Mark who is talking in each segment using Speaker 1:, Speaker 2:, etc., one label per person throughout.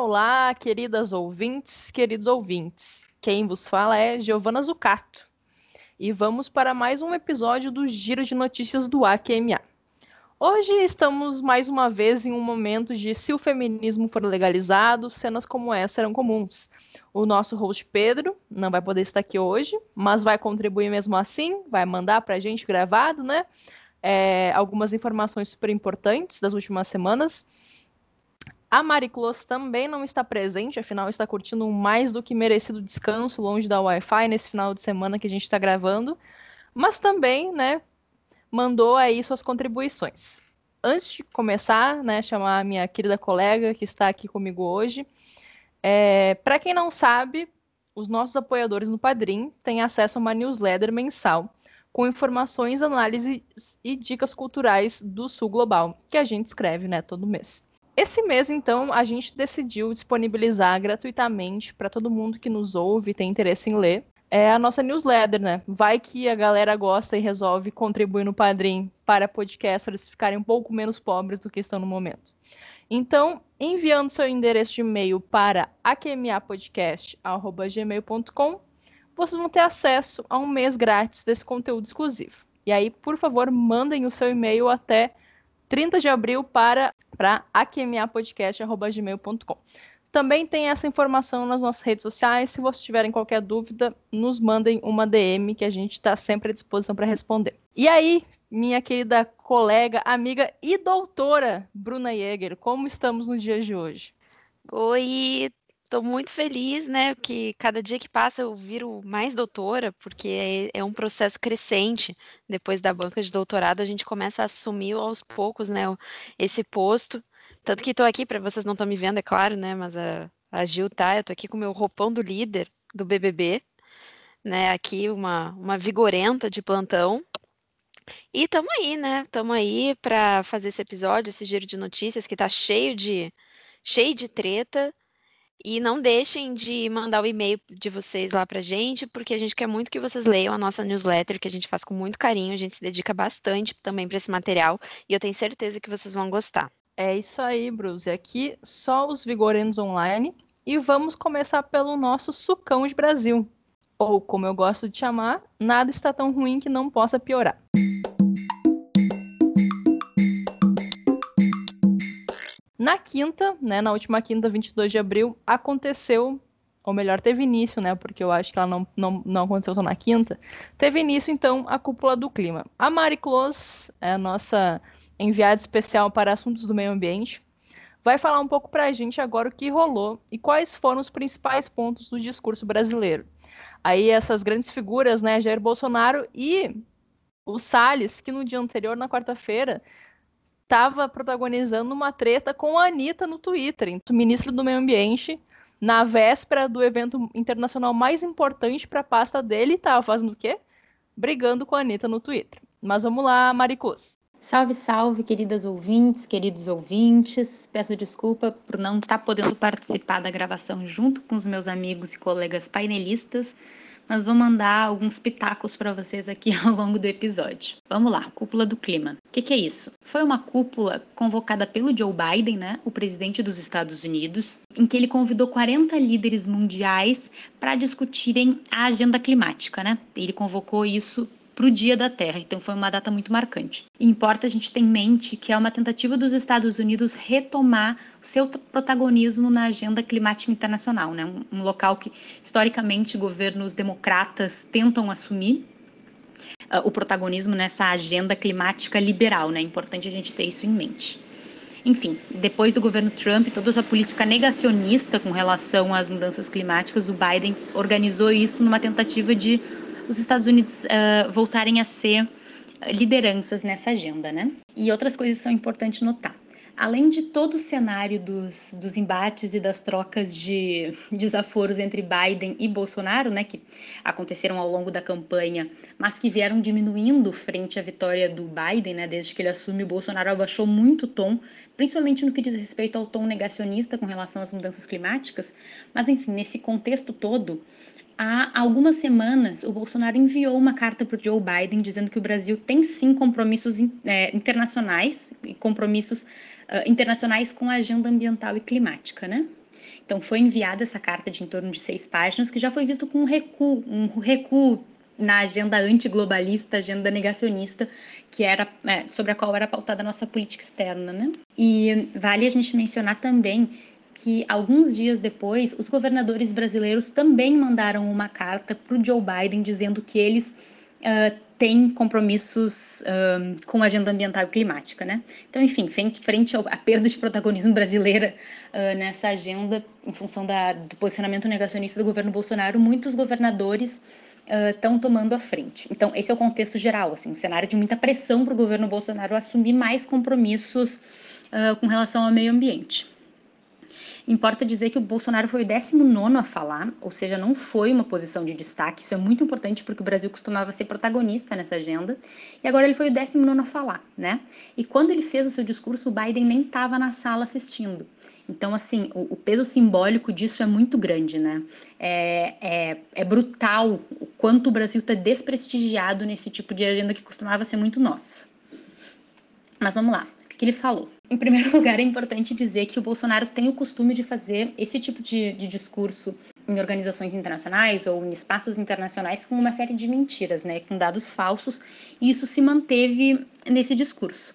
Speaker 1: Olá, queridas ouvintes, queridos ouvintes. Quem vos fala é Giovana Zucato. E vamos para mais um episódio do Giro de Notícias do AQMA. Hoje estamos mais uma vez em um momento de se o feminismo for legalizado, cenas como essa serão comuns. O nosso host Pedro não vai poder estar aqui hoje, mas vai contribuir mesmo assim, vai mandar para a gente gravado, né? É, algumas informações super importantes das últimas semanas. A Mariclos também não está presente, afinal está curtindo um mais do que merecido descanso longe da Wi-Fi nesse final de semana que a gente está gravando, mas também, né, mandou aí suas contribuições. Antes de começar, né, chamar a minha querida colega que está aqui comigo hoje, é, para quem não sabe, os nossos apoiadores no Padrim têm acesso a uma newsletter mensal com informações, análises e dicas culturais do Sul Global, que a gente escreve, né, todo mês. Esse mês, então, a gente decidiu disponibilizar gratuitamente para todo mundo que nos ouve e tem interesse em ler. É a nossa newsletter, né? Vai que a galera gosta e resolve contribuir no Padrim para podcasters ficarem um pouco menos pobres do que estão no momento. Então, enviando seu endereço de e-mail para aqmapodcast.gmail.com, vocês vão ter acesso a um mês grátis desse conteúdo exclusivo. E aí, por favor, mandem o seu e-mail até 30 de abril para, para. Também tem essa informação nas nossas redes sociais. Se vocês tiverem qualquer dúvida, nos mandem uma DM que a gente está sempre à disposição para responder. E aí, minha querida colega, amiga e doutora Bruna Jäger, como estamos no dia de hoje?
Speaker 2: Oi, Estou muito feliz, né, que cada dia que passa eu viro mais doutora, porque é, é, um processo crescente. Depois da banca de doutorado, a gente começa a assumir aos poucos, né, esse posto. Tanto que estou aqui, para vocês não estão me vendo, é claro, né, mas a, a Gil tá, eu estou aqui com o meu roupão do líder do BBB, né, aqui uma, uma vigorenta de plantão. E estamos aí, né, estamos aí para fazer esse episódio, esse giro de notícias que está cheio de, cheio de treta, e não deixem de mandar o e-mail de vocês lá pra gente, porque a gente quer muito que vocês leiam a nossa newsletter, que a gente faz com muito carinho, a gente se dedica bastante também para esse material, e eu tenho certeza que vocês vão gostar.
Speaker 1: É isso aí, Bruce. Aqui só os Vigorendos Online. E vamos começar pelo nosso sucão de Brasil. Ou, como eu gosto de chamar, nada está tão ruim que não possa piorar. Na quinta, né, na última quinta, 22 de abril, aconteceu, ou melhor, teve início, né, porque eu acho que ela não, não, não aconteceu só na quinta, teve início, então, a cúpula do clima. A Mari Close, é a nossa enviada especial para assuntos do meio ambiente, vai falar um pouco para a gente agora o que rolou e quais foram os principais pontos do discurso brasileiro. Aí essas grandes figuras, né, Jair Bolsonaro e o Salles, que no dia anterior, na quarta-feira, estava protagonizando uma treta com a Anitta no Twitter, o ministro do Meio Ambiente, na véspera do evento internacional mais importante para a pasta dele, estava fazendo o quê? Brigando com a Anitta no Twitter. Mas vamos lá, Maricos.
Speaker 3: Salve, salve, queridas ouvintes, queridos ouvintes. Peço desculpa por não estar tá podendo participar da gravação junto com os meus amigos e colegas painelistas, mas vou mandar alguns pitacos para vocês aqui ao longo do episódio. Vamos lá, cúpula do clima. O que, que, é isso? Foi uma cúpula convocada pelo Joe Biden, né, o presidente dos Estados Unidos, em que ele convidou 40 líderes mundiais para discutirem a agenda climática, né? Ele convocou isso para o Dia da Terra, então foi uma data muito marcante. E importa a gente ter em mente que é uma tentativa dos Estados Unidos retomar o seu protagonismo na agenda climática internacional, né? um, um local que historicamente governos democratas tentam assumir, uh, o protagonismo nessa agenda climática liberal, né? É importante a gente ter isso em mente. Enfim, depois do governo Trump, toda essa política negacionista com relação às mudanças climáticas, o Biden organizou isso numa tentativa de os Estados Unidos uh, voltarem a ser lideranças nessa agenda, né? E outras coisas são importantes notar. Além de todo o cenário dos, dos embates e das trocas de desaforos entre Biden e Bolsonaro, né, que aconteceram ao longo da campanha, mas que vieram diminuindo frente à vitória do Biden, né, desde que ele assume, o Bolsonaro abaixou muito o tom, principalmente no que diz respeito ao tom negacionista com relação às mudanças climáticas. Mas, enfim, nesse contexto todo, há algumas semanas, o Bolsonaro enviou uma carta para o Joe Biden dizendo que o Brasil tem sim compromissos é, internacionais e compromissos uh, internacionais com a agenda ambiental e climática, né? Então foi enviada essa carta de em torno de seis páginas, que já foi visto como um recuo, um recuo na agenda antiglobalista, agenda negacionista, que era é, sobre a qual era pautada a nossa política externa, né? E vale a gente mencionar também que alguns dias depois, os governadores brasileiros também mandaram uma carta para o Joe Biden dizendo que eles uh, têm compromissos uh, com a agenda ambiental e climática, né? Então, enfim, frente, frente à perda de protagonismo brasileira uh, nessa agenda, em função da, do posicionamento negacionista do governo Bolsonaro, muitos governadores estão uh, tomando a frente. Então, esse é o contexto geral, assim, um cenário de muita pressão para o governo Bolsonaro assumir mais compromissos uh, com relação ao meio ambiente. Importa dizer que o Bolsonaro foi o 19 a falar, ou seja, não foi uma posição de destaque. Isso é muito importante porque o Brasil costumava ser protagonista nessa agenda. E agora ele foi o 19 a falar, né? E quando ele fez o seu discurso, o Biden nem estava na sala assistindo. Então, assim, o, o, peso simbólico disso é muito grande, né? É, é, é brutal o quanto o Brasil está desprestigiado nesse tipo de agenda que costumava ser muito nossa. Mas vamos lá que ele falou. Em primeiro lugar, é importante dizer que o Bolsonaro tem o costume de fazer esse tipo de, de discurso em organizações internacionais ou em espaços internacionais com uma série de mentiras, né, com dados falsos, e isso se manteve nesse discurso.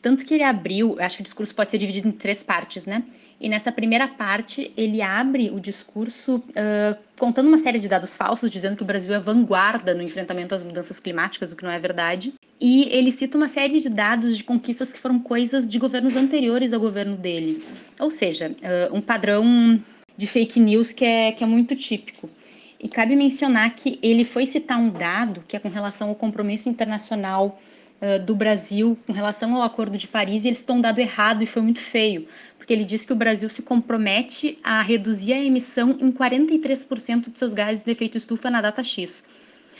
Speaker 3: Tanto que ele abriu, acho que o discurso pode ser dividido em três partes, né? E nessa primeira parte, ele abre o discurso uh, contando uma série de dados falsos, dizendo que o Brasil é vanguarda no enfrentamento às mudanças climáticas, o que não é verdade. E ele cita uma série de dados de conquistas que foram coisas de governos anteriores ao governo dele. Ou seja, uh, um padrão de fake news que é, que é muito típico. E cabe mencionar que ele foi citar um dado que é com relação ao compromisso internacional do Brasil com relação ao Acordo de Paris e eles estão dado errado e foi muito feio, porque ele diz que o Brasil se compromete a reduzir a emissão em 43% de seus gases de efeito estufa na data X.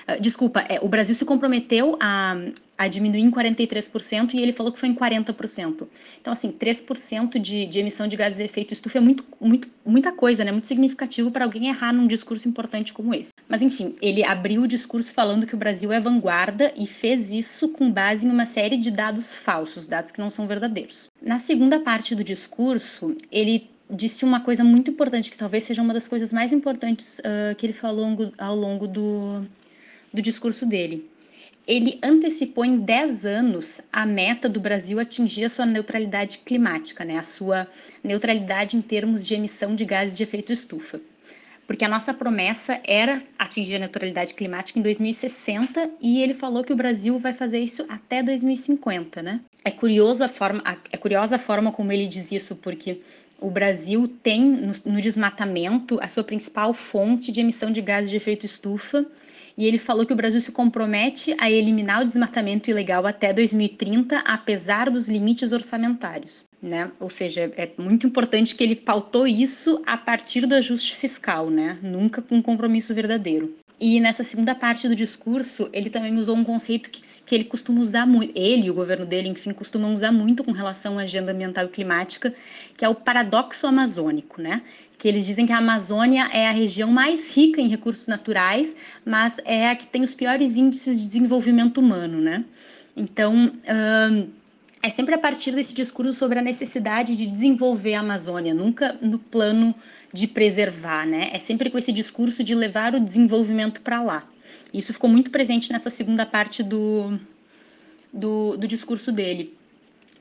Speaker 3: Uh, desculpa, é, o Brasil se comprometeu a, a diminuir em 43% e ele falou que foi em 40%. Então, assim, 3% de, de emissão de gases de efeito estufa é muito, muito, muita coisa, né? Muito significativo para alguém errar num discurso importante como esse. Mas, enfim, ele abriu o discurso falando que o Brasil é vanguarda e fez isso com base em uma série de dados falsos, dados que não são verdadeiros. Na segunda parte do discurso, ele disse uma coisa muito importante, que talvez seja uma das coisas mais importantes uh, que ele falou ao longo, ao longo do, do discurso dele ele antecipou em 10 anos a meta do Brasil atingir a sua neutralidade climática, né? a sua neutralidade em termos de emissão de gases de efeito estufa. Porque a nossa promessa era atingir a neutralidade climática em 2060 e ele falou que o Brasil vai fazer isso até 2050, né? É curiosa a forma, é curiosa a forma como ele diz isso, porque o Brasil tem no, no desmatamento a sua principal fonte de emissão de gases de efeito estufa e ele falou que o Brasil se compromete a eliminar o desmatamento ilegal até 2030, apesar dos limites orçamentários. Né? Ou seja, é muito importante que ele pautou isso a partir do ajuste fiscal, né? nunca com um compromisso verdadeiro. E nessa segunda parte do discurso, ele também usou um conceito que, que ele costuma usar muito, ele e o governo dele, enfim, costumam usar muito com relação à agenda ambiental e climática, que é o paradoxo amazônico, né? Que eles dizem que a Amazônia é a região mais rica em recursos naturais, mas é a que tem os piores índices de desenvolvimento humano, né? Então, é sempre a partir desse discurso sobre a necessidade de desenvolver a Amazônia, nunca no plano de preservar, né? É sempre com esse discurso de levar o desenvolvimento para lá. Isso ficou muito presente nessa segunda parte do, do, do discurso dele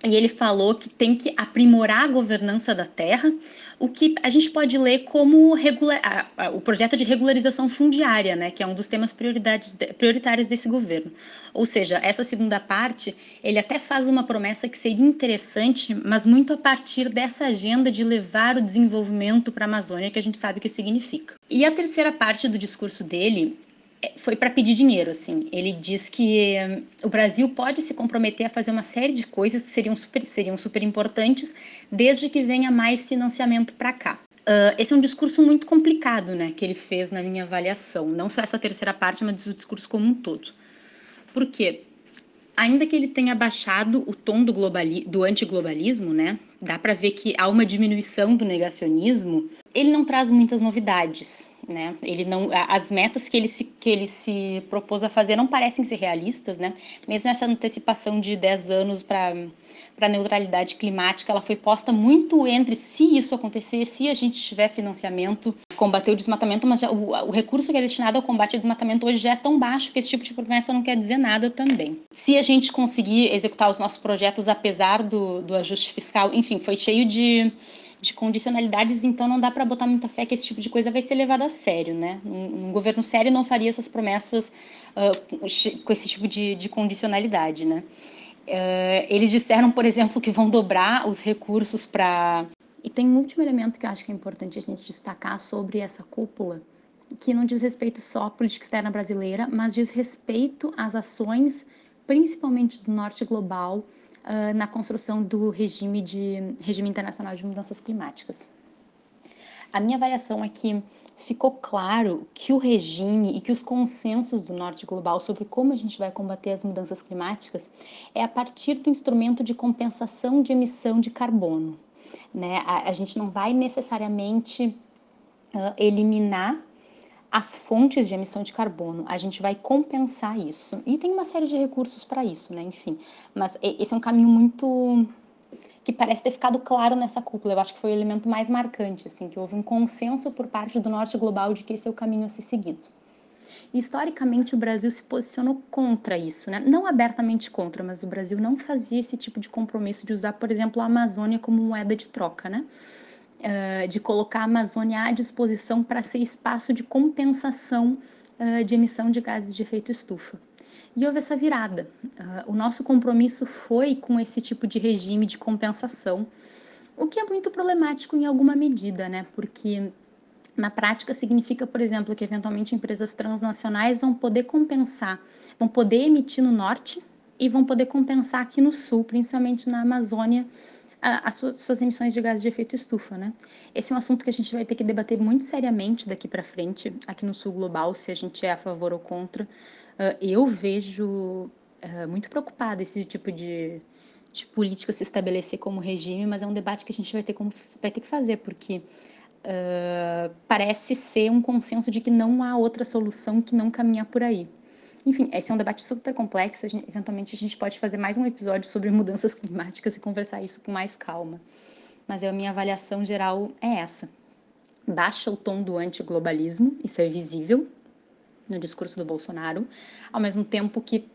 Speaker 3: e ele falou que tem que aprimorar a governança da terra, o que a gente pode ler como regular, o projeto de regularização fundiária, né, que é um dos temas prioritários desse governo. Ou seja, essa segunda parte, ele até faz uma promessa que seria interessante, mas muito a partir dessa agenda de levar o desenvolvimento para a Amazônia, que a gente sabe o que significa. E a terceira parte do discurso dele foi para pedir dinheiro, assim. Ele diz que um, o Brasil pode se comprometer a fazer uma série de coisas que seriam super, seriam super importantes, desde que venha mais financiamento para cá. Uh, esse é um discurso muito complicado, né, que ele fez na minha avaliação. Não só essa terceira parte, mas o discurso como um todo. Por quê? Ainda que ele tenha baixado o tom do, globali do antiglobalismo, né, dá para ver que há uma diminuição do negacionismo, ele não traz muitas novidades né? Ele não, as metas que ele se, que ele se propôs a fazer não parecem ser realistas, né? Mesmo essa antecipação de 10 anos para para a neutralidade climática, ela foi posta muito entre se isso acontecer, se a gente tiver financiamento, combater o desmatamento, mas já, o, o, recurso que é destinado ao combate ao desmatamento hoje já é tão baixo que esse tipo de promessa não quer dizer nada também. Se a gente conseguir executar os nossos projetos apesar do, do ajuste fiscal, enfim, foi cheio de de condicionalidades, então não dá para botar muita fé que esse tipo de coisa vai ser levado a sério, né? Um, um governo sério não faria essas promessas uh, com esse tipo de, de condicionalidade, né? Uh, eles disseram, por exemplo, que vão dobrar os recursos para. E tem um último elemento que eu acho que é importante a gente destacar sobre essa cúpula, que não diz respeito só à política externa brasileira, mas diz respeito às ações, principalmente do norte global, uh, na construção do regime, de, regime internacional de mudanças climáticas. A minha avaliação é que ficou claro que o regime e que os consensos do norte global sobre como a gente vai combater as mudanças climáticas é a partir do instrumento de compensação de emissão de carbono. Né? A, a gente não vai necessariamente uh, eliminar as fontes de emissão de carbono. A gente vai compensar isso. E tem uma série de recursos para isso, né? Enfim. Mas esse é um caminho muito que parece ter ficado claro nessa cúpula. Eu acho que foi o elemento mais marcante, assim, que houve um consenso por parte do norte global de que esse é o caminho a ser seguido. Historicamente, o Brasil se posicionou contra isso, né? Não abertamente contra, mas o Brasil não fazia esse tipo de compromisso de usar, por exemplo, a Amazônia como moeda de troca, né? uh, de colocar a Amazônia à disposição para ser espaço de compensação uh, de emissão de gases de efeito estufa. E houve essa virada. Uh, o nosso compromisso foi com esse tipo de regime de compensação, o que é muito problemático em alguma medida, né? Porque na prática significa, por exemplo, que eventualmente empresas transnacionais vão poder compensar, vão poder emitir no norte e vão poder compensar aqui no sul, principalmente na Amazônia, as suas emissões de gases de efeito estufa, né? Esse é um assunto que a gente vai ter que debater muito seriamente daqui para frente, aqui no Sul Global, se a gente é a favor ou contra. Uh, eu vejo uh, muito preocupada esse tipo de, de política se estabelecer como regime, mas é um debate que a gente vai ter, como, vai ter que fazer, porque uh, parece ser um consenso de que não há outra solução que não caminhar por aí. Enfim, esse é um debate super complexo. A gente, eventualmente a gente pode fazer mais um episódio sobre mudanças climáticas e conversar isso com mais calma. Mas a minha avaliação geral é essa. Baixa o tom do antiglobalismo, isso é visível no discurso do Bolsonaro, ao mesmo tempo que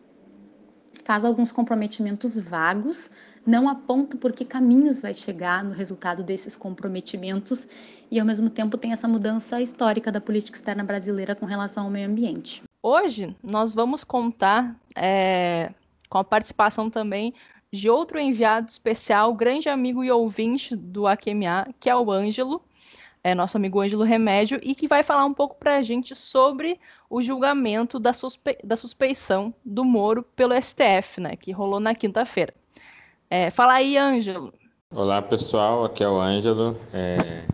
Speaker 3: faz alguns comprometimentos vagos, não aponta por que caminhos vai chegar no resultado desses comprometimentos e, ao mesmo tempo, tem essa mudança histórica da política externa brasileira com relação ao meio ambiente.
Speaker 1: Hoje nós vamos contar é, com a participação também de outro enviado especial, grande amigo e ouvinte do AQMA, que é o Ângelo, é nosso amigo Ângelo Remédio, e que vai falar um pouco para a gente sobre o julgamento da, suspe da suspeição do Moro pelo STF, né, que rolou na quinta-feira. É, fala aí, Ângelo.
Speaker 4: Olá, pessoal, aqui é o Ângelo. É,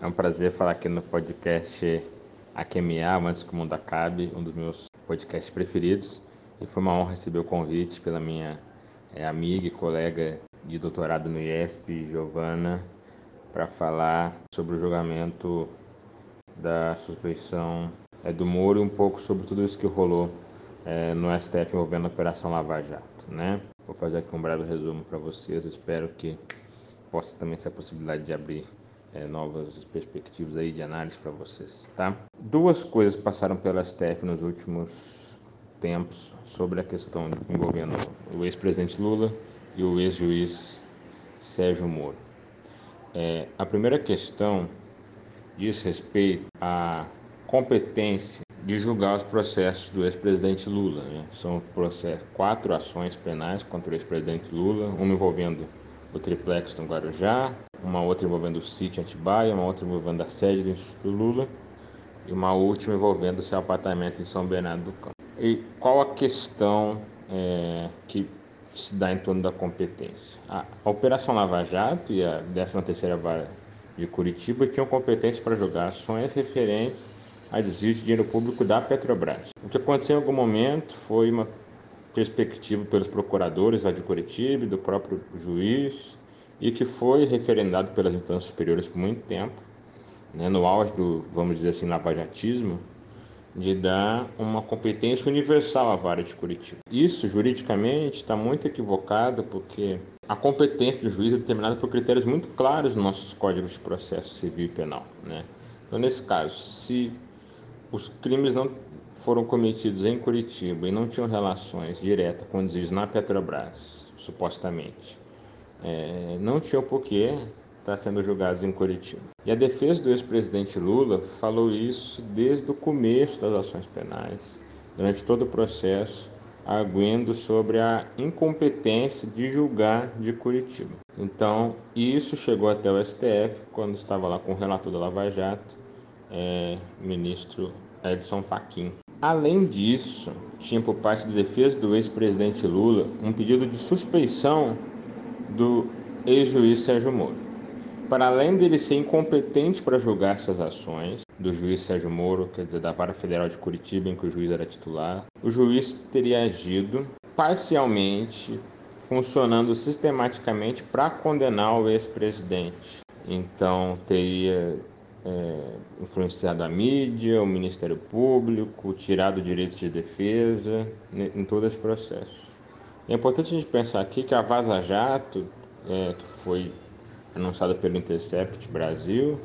Speaker 4: é um prazer falar aqui no podcast a QMA, Antes que o Mundo Acabe, um dos meus podcasts preferidos. E foi uma honra receber o convite pela minha é, amiga e colega de doutorado no IESP, Giovana, para falar sobre o julgamento da suspeição é, do Moro e um pouco sobre tudo isso que rolou é, no STF envolvendo a Operação Lava Jato. Né? Vou fazer aqui um breve resumo para vocês, espero que possa também ser a possibilidade de abrir é, novas perspectivas aí de análise para vocês, tá? Duas coisas passaram pela STF nos últimos tempos sobre a questão envolvendo o ex-presidente Lula e o ex-juiz Sérgio Moro. É, a primeira questão diz respeito à competência de julgar os processos do ex-presidente Lula. Né? São processos, quatro ações penais contra o ex-presidente Lula, uma envolvendo o triplex no Guarujá, uma outra envolvendo o sítio Atibaia, uma outra envolvendo a sede do Instituto Lula e uma última envolvendo o seu apartamento em São Bernardo do Campo. E qual a questão é, que se dá em torno da competência? A, a Operação Lava Jato e a 13ª Vara de Curitiba tinham competência para julgar ações referentes a desvio de dinheiro público da Petrobras. O que aconteceu em algum momento foi uma perspectiva pelos procuradores lá de Curitiba, do próprio juiz, e que foi referendado pelas instâncias superiores por muito tempo, né, no auge do, vamos dizer assim, lavajatismo, de dar uma competência universal à vara de Curitiba. Isso, juridicamente, está muito equivocado porque a competência do juiz é determinada por critérios muito claros nos nossos códigos de processo civil e penal. Né? Então, nesse caso, se os crimes não foram cometidos em Curitiba e não tinham relações diretas com desvios na Petrobras, supostamente, é, não tinham porquê estar sendo julgados em Curitiba. E a defesa do ex-presidente Lula falou isso desde o começo das ações penais, durante todo o processo, arguindo sobre a incompetência de julgar de Curitiba. Então, isso chegou até o STF, quando estava lá com o relator da Lava Jato, é, ministro Edson Fachin. Além disso, tinha por parte da defesa do ex-presidente Lula um pedido de suspeição do ex-juiz Sérgio Moro. Para além dele ser incompetente para julgar essas ações, do juiz Sérgio Moro, quer dizer, da Vara Federal de Curitiba, em que o juiz era titular, o juiz teria agido parcialmente, funcionando sistematicamente para condenar o ex-presidente. Então, teria é, influenciado a mídia, o Ministério Público, tirado direitos de defesa em todo esse processo. É importante a gente pensar aqui que a Vaza Jato, é, que foi anunciada pelo Intercept Brasil,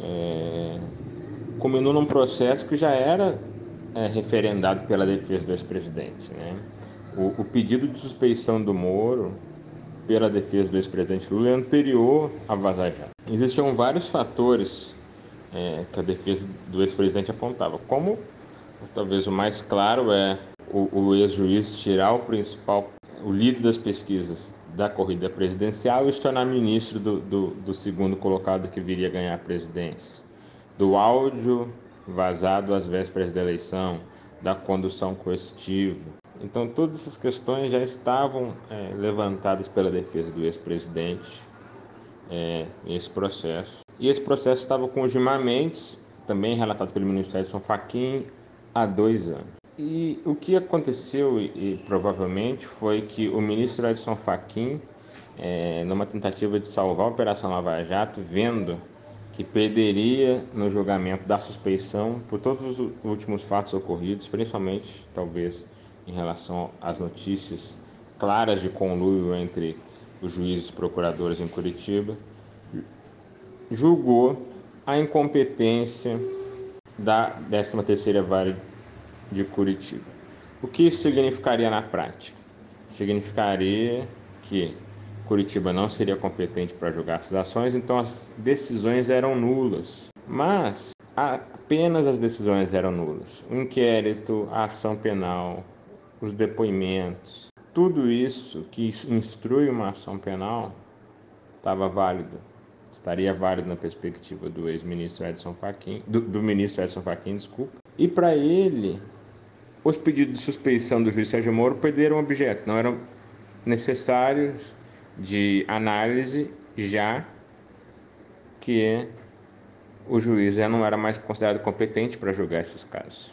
Speaker 4: é, culminou num processo que já era é, referendado pela defesa do ex-presidente. Né? O, o, pedido de suspeição do Moro pela defesa do ex-presidente Lula é anterior a Vaza Jato. Existiam vários fatores é, que a defesa do ex-presidente apontava, como talvez o mais claro é o, o ex-juiz tirar o principal, o líder das pesquisas da corrida presidencial e se tornar ministro do, do, do segundo colocado que viria a ganhar a presidência. Do áudio vazado às vésperas da eleição, da condução coercitiva. Então, todas essas questões já estavam é, levantadas pela defesa do ex-presidente é, nesse processo. E esse processo estava com o Gilmar Mendes, também relatado pelo ministro Edson Fachin, há dois anos. E o que aconteceu, e, provavelmente, foi que o ministro Edson Fachin, é, numa tentativa de salvar a Operação Lava Jato, vendo que perderia no julgamento da suspeição por todos os últimos fatos ocorridos, principalmente, talvez, em relação às notícias claras de conluio entre os juízes procuradores em Curitiba, julgou a incompetência da 13ª Vara de Curitiba. O que isso significaria na prática? Significaria que Curitiba não seria competente para julgar essas ações, então as decisões eram nulas. Mas apenas as decisões eram nulas. O inquérito, a ação penal, os depoimentos, tudo isso que instrui uma ação penal estava válido. Estaria válido na perspectiva do ex-ministro Edson Fachin, do, do ministro Edson Fachin, desculpa. E para ele, os pedidos de suspeição do juiz Sérgio Moro perderam objeto, não eram necessários de análise já que o juiz já não era mais considerado competente para julgar esses casos.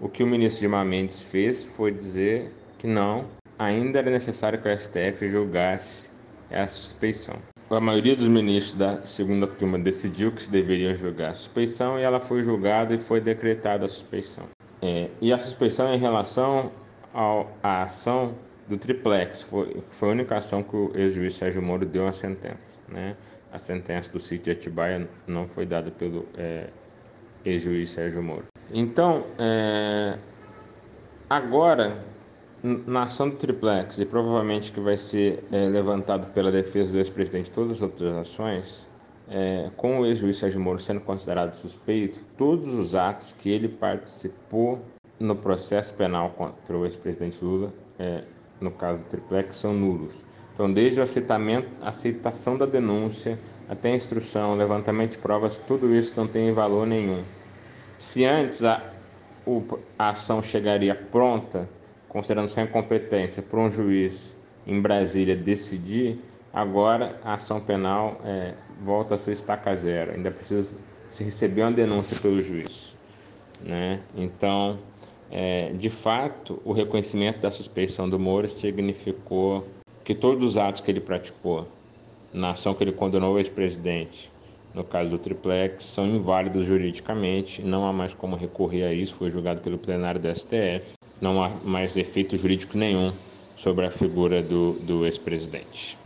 Speaker 4: O que o ministro Gilmar Mendes fez foi dizer que não, ainda era necessário que o STF julgasse essa suspeição. A maioria dos ministros da segunda turma decidiu que se deveria julgar a suspeição e ela foi julgada e foi decretada a suspeição. É, e a suspeição em relação ao, à ação do triplex foi, foi a única ação que o ex-juiz Sérgio Moro deu a sentença. Né? A sentença do sítio de Atibaia não foi dada pelo é, ex-juiz Sérgio Moro. Então, é, agora, na ação do triplex, e provavelmente que vai ser é, levantado pela defesa do ex-presidente todas as outras ações, é, com o ex-juiz Sérgio Moro sendo considerado suspeito, todos os atos que ele participou no processo penal contra o ex-presidente Lula, é, no caso do triplex, são nulos. Então, desde o aceitamento, aceitação da denúncia até a instrução, levantamento de provas, tudo isso não tem valor nenhum. Se antes a, a ação chegaria pronta, considerando sem competência, para um juiz em Brasília decidir, agora a ação penal é, volta a sua estaca zero. Ainda precisa se receber uma denúncia pelo juiz. Né? Então, é, de fato, o reconhecimento da suspeição do Moro significou que todos os atos que ele praticou na ação que ele condenou o ex-presidente no caso do triplex, são inválidos juridicamente, não há mais como recorrer a isso, foi julgado pelo plenário do STF, não há mais efeito jurídico nenhum sobre a figura do, do ex-presidente.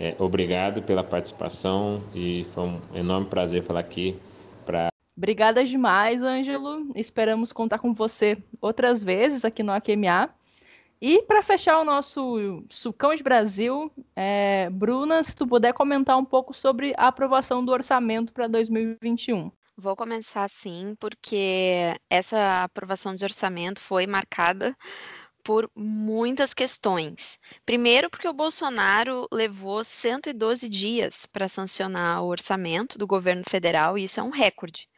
Speaker 4: É, obrigado pela participação e foi um enorme prazer falar aqui para.
Speaker 1: Obrigada demais, Ângelo. Esperamos contar com você outras vezes aqui no AQMA. E para fechar o nosso Sucão de Brasil, é, Bruna, se tu puder comentar um pouco sobre a aprovação do orçamento para 2021.
Speaker 2: Vou começar sim, porque essa aprovação de orçamento foi marcada por muitas questões. Primeiro, porque o Bolsonaro levou 112 dias para sancionar o orçamento do governo federal, e isso é um recorde.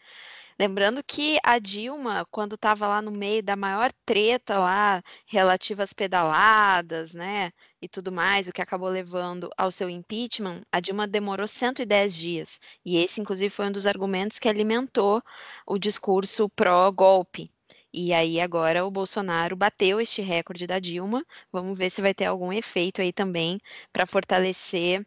Speaker 2: Lembrando que a Dilma, quando estava lá no meio da maior treta lá relativa às pedaladas, né, e tudo mais, o que acabou levando ao seu impeachment, a Dilma demorou 110 dias. E esse, inclusive, foi um dos argumentos que alimentou o discurso pró-golpe. E aí agora o Bolsonaro bateu este recorde da Dilma. Vamos ver se vai ter algum efeito aí também para fortalecer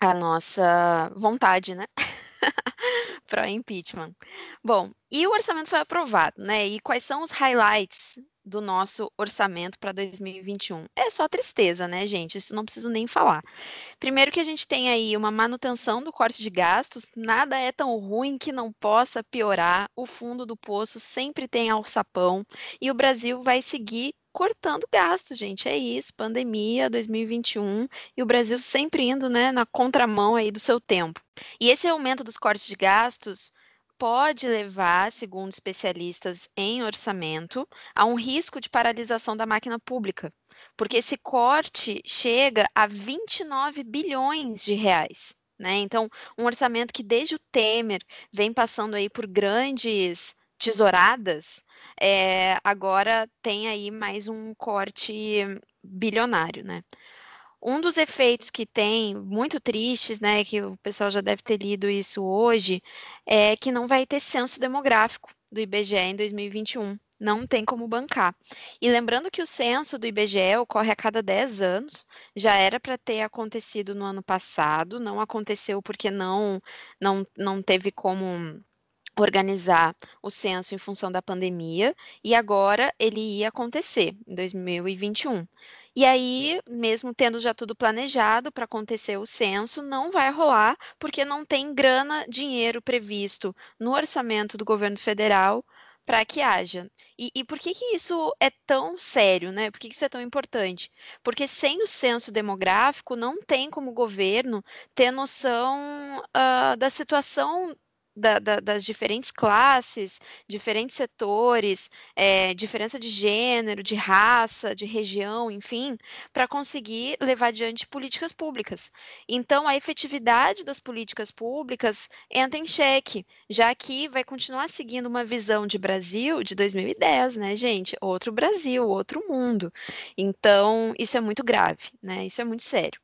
Speaker 2: a nossa vontade, né? para impeachment. Bom, e o orçamento foi aprovado, né? E quais são os highlights do nosso orçamento para 2021. É só tristeza, né, gente? Isso não preciso nem falar. Primeiro que a gente tem aí uma manutenção do corte de gastos, nada é tão ruim que não possa piorar. O fundo do poço sempre tem alçapão e o Brasil vai seguir cortando gastos, gente. É isso, pandemia 2021 e o Brasil sempre indo, né, na contramão aí do seu tempo. E esse aumento dos cortes de gastos pode levar, segundo especialistas em orçamento, a um risco de paralisação da máquina pública, porque esse corte chega a 29 bilhões de reais. Né? Então, um orçamento que desde o Temer vem passando aí por grandes tesouradas, é, agora tem aí mais um corte bilionário, né? Um dos efeitos que tem, muito tristes, né, que o pessoal já deve ter lido isso hoje, é que não vai ter censo demográfico do IBGE em 2021. Não tem como bancar. E lembrando que o censo do IBGE ocorre a cada 10 anos, já era para ter acontecido no ano passado, não aconteceu porque não, não, não teve como organizar o censo em função da pandemia, e agora ele ia acontecer em 2021. E aí, mesmo tendo já tudo planejado para acontecer o censo, não vai rolar, porque não tem grana, dinheiro previsto no orçamento do governo federal para que haja. E, e, por que, que isso é tão sério, né? Por que, que isso é tão importante? Porque sem o censo demográfico, não tem como o governo ter noção uh, da situação da, da, das diferentes classes, diferentes setores, é, diferença de gênero, de raça, de região, enfim, para conseguir levar adiante políticas públicas. Então, a efetividade das políticas públicas entra em xeque, já que vai continuar seguindo uma visão de Brasil de 2010, né, gente? Outro Brasil, outro mundo. Então, isso é muito grave, né? Isso é muito sério.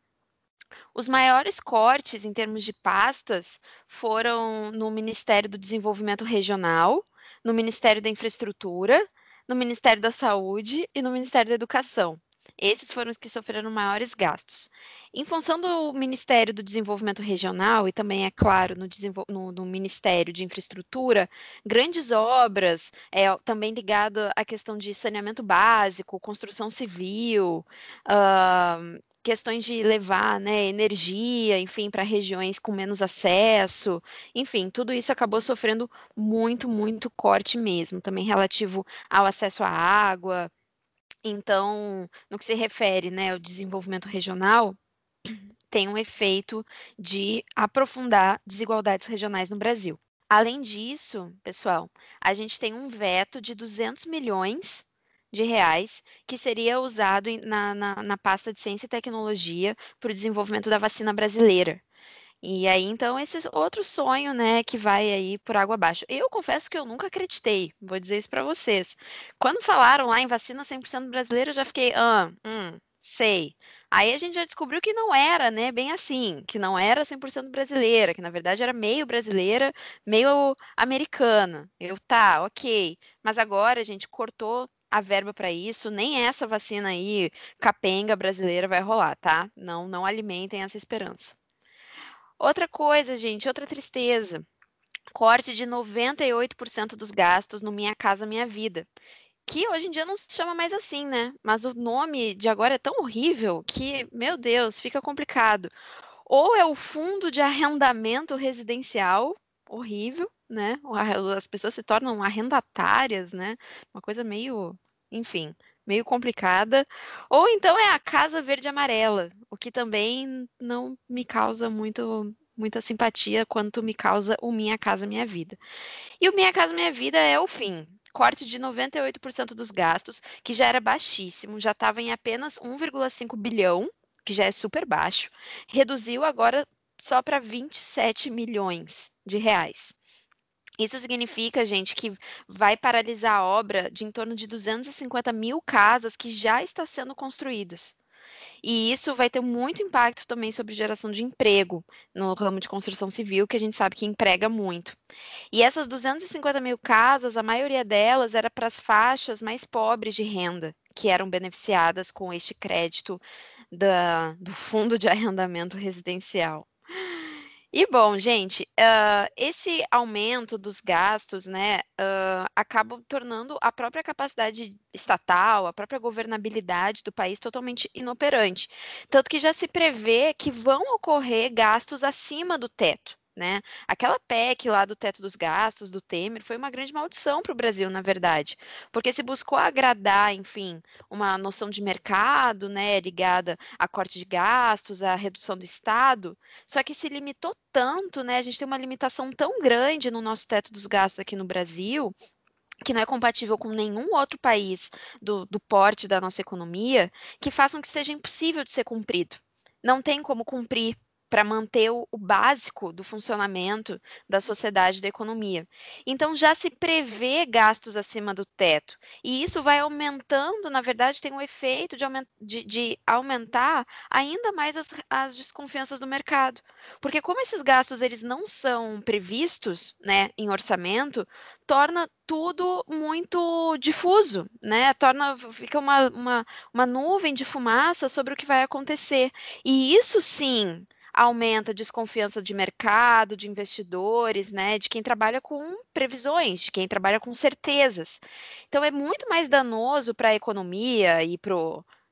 Speaker 2: Os maiores cortes em termos de pastas foram no Ministério do Desenvolvimento Regional, no Ministério da Infraestrutura, no Ministério da Saúde e no Ministério da Educação. Esses foram os que sofreram maiores gastos. Em função do Ministério do Desenvolvimento Regional e também, é claro, no, no, no Ministério de Infraestrutura, grandes obras, é, também ligado à questão de saneamento básico, construção civil, uh, questões de levar né, energia, enfim, para regiões com menos acesso, enfim, tudo isso acabou sofrendo muito, muito corte mesmo, também relativo ao acesso à água. Então, no que se refere né, ao desenvolvimento regional, tem um efeito de aprofundar desigualdades regionais no Brasil. Além disso, pessoal, a gente tem um veto de 200 milhões de reais que seria usado na, na, na pasta de ciência e tecnologia para o desenvolvimento da vacina brasileira. E aí, então, esse outro sonho, né, que vai aí por água abaixo. Eu confesso que eu nunca acreditei, vou dizer isso para vocês. Quando falaram lá em vacina 100% brasileira, eu já fiquei, ah, hum, sei. Aí a gente já descobriu que não era, né, bem assim, que não era 100% brasileira, que na verdade era meio brasileira, meio americana. Eu, tá, ok. Mas agora a gente cortou a verba para isso, nem essa vacina aí capenga brasileira vai rolar, tá? Não, não alimentem essa esperança. Outra coisa, gente, outra tristeza. Corte de 98% dos gastos no Minha Casa Minha Vida. Que hoje em dia não se chama mais assim, né? Mas o nome de agora é tão horrível que, meu Deus, fica complicado. Ou é o fundo de arrendamento residencial, horrível, né? As pessoas se tornam arrendatárias, né? Uma coisa meio, enfim, meio complicada. Ou então é a Casa Verde Amarela, o que também não me causa muito muita simpatia quanto me causa o Minha Casa Minha Vida. E o Minha Casa Minha Vida é o fim. Corte de 98% dos gastos, que já era baixíssimo, já estava em apenas 1,5 bilhão, que já é super baixo, reduziu agora só para 27 milhões de reais. Isso significa, gente, que vai paralisar a obra de em torno de 250 mil casas que já está sendo construídas. E isso vai ter muito impacto também sobre geração de emprego no ramo de construção civil, que a gente sabe que emprega muito. E essas 250 mil casas, a maioria delas era para as faixas mais pobres de renda, que eram beneficiadas com este crédito da, do Fundo de Arrendamento Residencial. E bom, gente, uh, esse aumento dos gastos, né, uh, acaba tornando a própria capacidade estatal, a própria governabilidade do país totalmente inoperante. Tanto que já se prevê que vão ocorrer gastos acima do teto né? Aquela PEC lá do teto dos gastos do Temer foi uma grande maldição para o Brasil, na verdade, porque se buscou agradar, enfim, uma noção de mercado, né, ligada a corte de gastos, a redução do Estado, só que se limitou tanto, né? A gente tem uma limitação tão grande no nosso teto dos gastos aqui no Brasil, que não é compatível com nenhum outro país do, do porte da nossa economia, que façam que seja impossível de ser cumprido. Não tem como cumprir para manter o, básico do funcionamento da sociedade da economia. Então, já se prevê gastos acima do teto, e isso vai aumentando, na verdade, tem o um efeito de, de, de, aumentar ainda mais as, as, desconfianças do mercado. Porque como esses gastos eles não são previstos né, em orçamento, torna tudo muito difuso, né? Torna, fica uma, uma, uma nuvem de fumaça sobre o que vai acontecer. E isso sim aumenta a desconfiança de mercado, de investidores, né, de quem trabalha com previsões, de quem trabalha com certezas. Então é muito mais danoso para a economia e para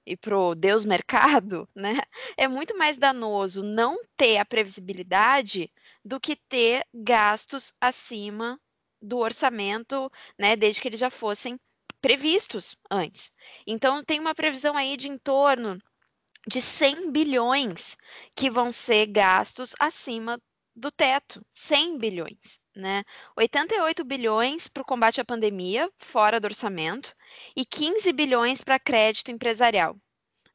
Speaker 2: e pro Deus mercado, né? É muito mais danoso não ter a previsibilidade do que ter gastos acima do orçamento, né, desde que eles já fossem previstos antes. Então tem uma previsão aí de em torno de 100 bilhões que vão ser gastos acima do teto, 100 bilhões, né? 88 bilhões para o combate à pandemia, fora do orçamento, e 15 bilhões para crédito empresarial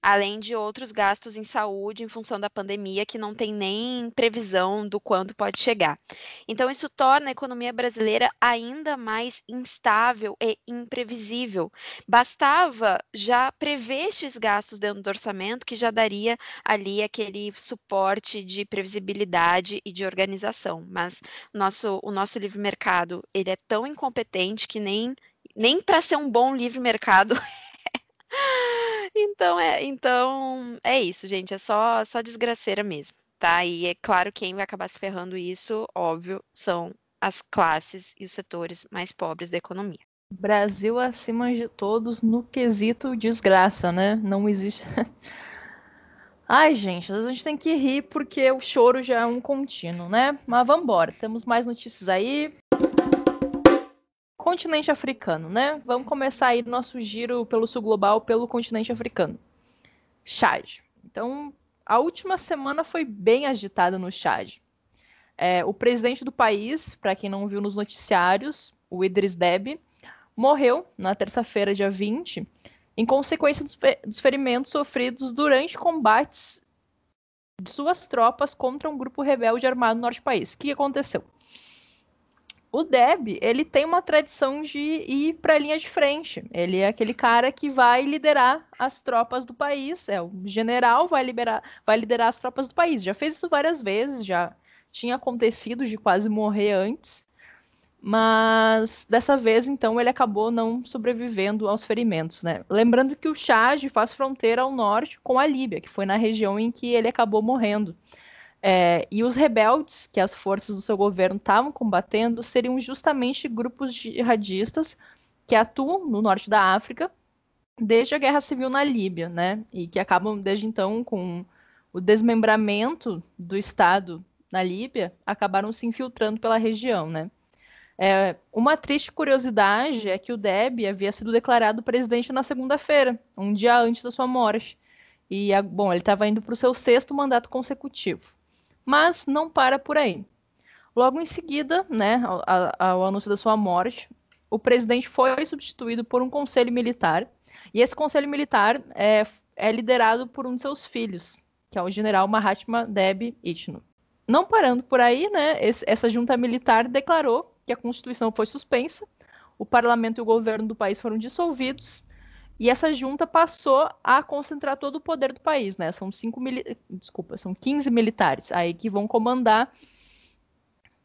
Speaker 2: além de outros gastos em saúde em função da pandemia que não tem nem previsão do quando pode chegar. Então, isso torna a economia brasileira ainda mais instável e imprevisível. Bastava já prever estes gastos dentro do orçamento, que já daria ali aquele suporte de previsibilidade e de organização. Mas nosso, o nosso livre mercado ele é tão incompetente que nem, nem para ser um bom livre mercado Então é, então é isso, gente. É só, só desgraceira mesmo, tá? E é claro quem vai acabar se ferrando isso, óbvio, são as classes e os setores mais pobres da economia.
Speaker 1: Brasil acima de todos no quesito desgraça, né? Não existe. Ai, gente, a gente tem que rir porque o choro já é um contínuo, né? Mas vamos embora. Temos mais notícias aí continente africano, né? Vamos começar aí nosso giro pelo sul global, pelo continente africano. Chad. Então, a última semana foi bem agitada no Chad. É, o presidente do país, para quem não viu nos noticiários, o Idris Deby, morreu na terça-feira, dia 20, em consequência dos, dos ferimentos sofridos durante combates de suas tropas contra um grupo rebelde armado no norte do país. O que aconteceu? O Deb, ele tem uma tradição de ir para a linha de frente. Ele é aquele cara que vai liderar as tropas do país, é o general vai liberar, vai liderar as tropas do país. Já fez isso várias vezes, já tinha acontecido de quase morrer antes. Mas dessa vez, então, ele acabou não sobrevivendo aos ferimentos, né? Lembrando que o Chad faz fronteira ao norte com a Líbia, que foi na região em que ele acabou morrendo. É, e os rebeldes que as forças do seu governo estavam combatendo seriam justamente grupos jihadistas que atuam no norte da África desde a guerra civil na Líbia, né? E que acabam desde então com o desmembramento do Estado na Líbia, acabaram se infiltrando pela região, né? É, uma triste curiosidade é que o Deb havia sido declarado presidente na segunda-feira, um dia antes da sua morte. E, bom, ele estava indo para o seu sexto mandato consecutivo. Mas não para por aí. Logo em seguida, né, ao, ao anúncio da sua morte, o presidente foi substituído por um conselho militar. E esse conselho militar é, é liderado por um de seus filhos, que é o general Mahatma Deb Itno. Não parando por aí, né, esse, essa junta militar declarou que a Constituição foi suspensa, o parlamento e o governo do país foram dissolvidos, e essa junta passou a concentrar todo o poder do país, né? São cinco mili... desculpa, são 15 militares aí que vão comandar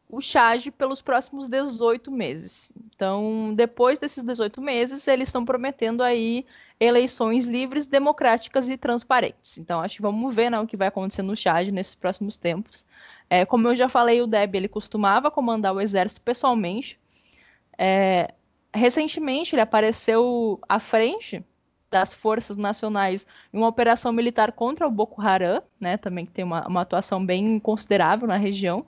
Speaker 1: o Chad pelos próximos 18 meses. Então, depois desses 18 meses, eles estão prometendo aí eleições livres, democráticas e transparentes. Então, acho que vamos ver né, o que vai acontecer no Chad nesses próximos tempos. É, como eu já falei, o Deb ele costumava comandar o exército pessoalmente. É, recentemente, ele apareceu à frente das forças nacionais em uma operação militar contra o Boko Haram, né, também que tem uma, uma atuação bem considerável na região.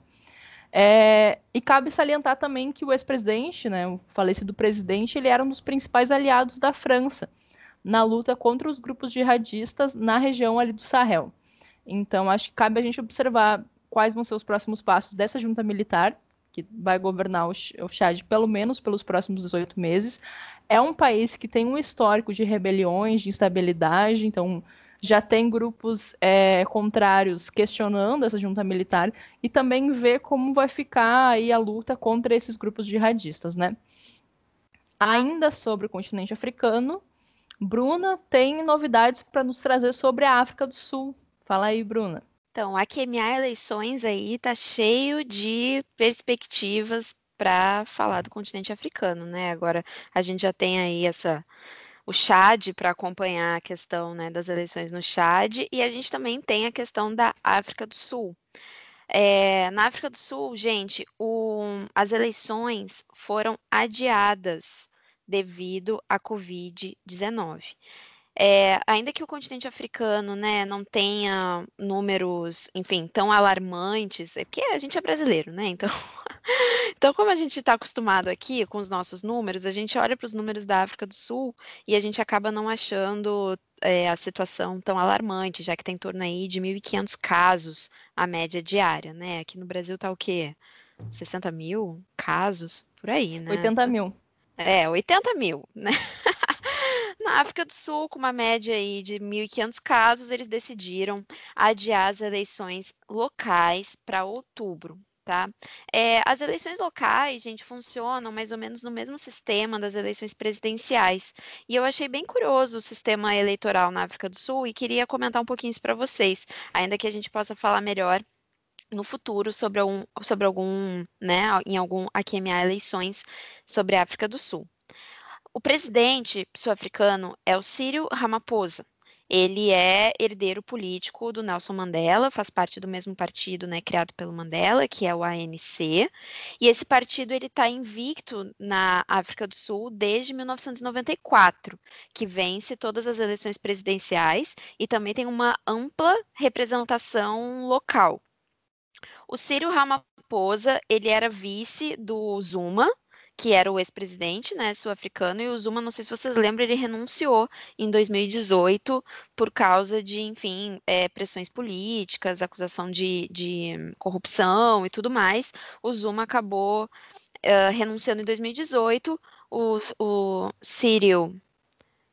Speaker 1: É, e cabe salientar também que o ex-presidente, né, o falecido presidente, ele era um dos principais aliados da França na luta contra os grupos jihadistas na região ali do Sahel. Então, acho que cabe a gente observar quais vão ser os próximos passos dessa junta militar, que vai governar o Chad pelo menos pelos próximos 18 meses. É um país que tem um histórico de rebeliões, de instabilidade, então já tem grupos é, contrários questionando essa junta militar e também ver como vai ficar aí a luta contra esses grupos jihadistas, né? Ainda sobre o continente africano, Bruna tem novidades para nos trazer sobre a África do Sul. Fala aí, Bruna.
Speaker 2: Então, a QMA Eleições aí tá cheio de perspectivas para falar do continente africano, né? Agora a gente já tem aí essa o Chad para acompanhar a questão né, das eleições no Chad e a gente também tem a questão da África do Sul. É, na África do Sul, gente, o, as eleições foram adiadas devido à Covid-19. É, ainda que o continente africano né, não tenha números, enfim, tão alarmantes, é porque a gente é brasileiro, né? Então, então como a gente está acostumado aqui com os nossos números, a gente olha para os números da África do Sul e a gente acaba não achando é, a situação tão alarmante, já que tem em torno aí de 1.500 casos a média diária, né? Aqui no Brasil está o quê? 60 mil casos? Por aí, né?
Speaker 1: 80 mil.
Speaker 2: É, 80 mil, né? Na África do Sul, com uma média aí de 1.500 casos, eles decidiram adiar as eleições locais para outubro. Tá? É, as eleições locais, gente, funcionam mais ou menos no mesmo sistema das eleições presidenciais. E eu achei bem curioso o sistema eleitoral na África do Sul e queria comentar um pouquinho isso para vocês, ainda que a gente possa falar melhor no futuro sobre algum, sobre algum né, em algum AQMA eleições sobre a África do Sul. O presidente sul-africano é o Cyril Ramaphosa. Ele é herdeiro político do Nelson Mandela, faz parte do mesmo partido, né, criado pelo Mandela, que é o ANC. E esse partido ele está invicto na África do Sul desde 1994, que vence todas as eleições presidenciais e também tem uma ampla representação local. O Círio Ramaphosa, ele era vice do Zuma, que era o ex-presidente, né, sul-africano, e o Zuma, não sei se vocês lembram, ele renunciou em 2018 por causa de, enfim, é, pressões políticas, acusação de, de, corrupção e tudo mais. O Zuma acabou uh, renunciando em 2018. O, o Círio,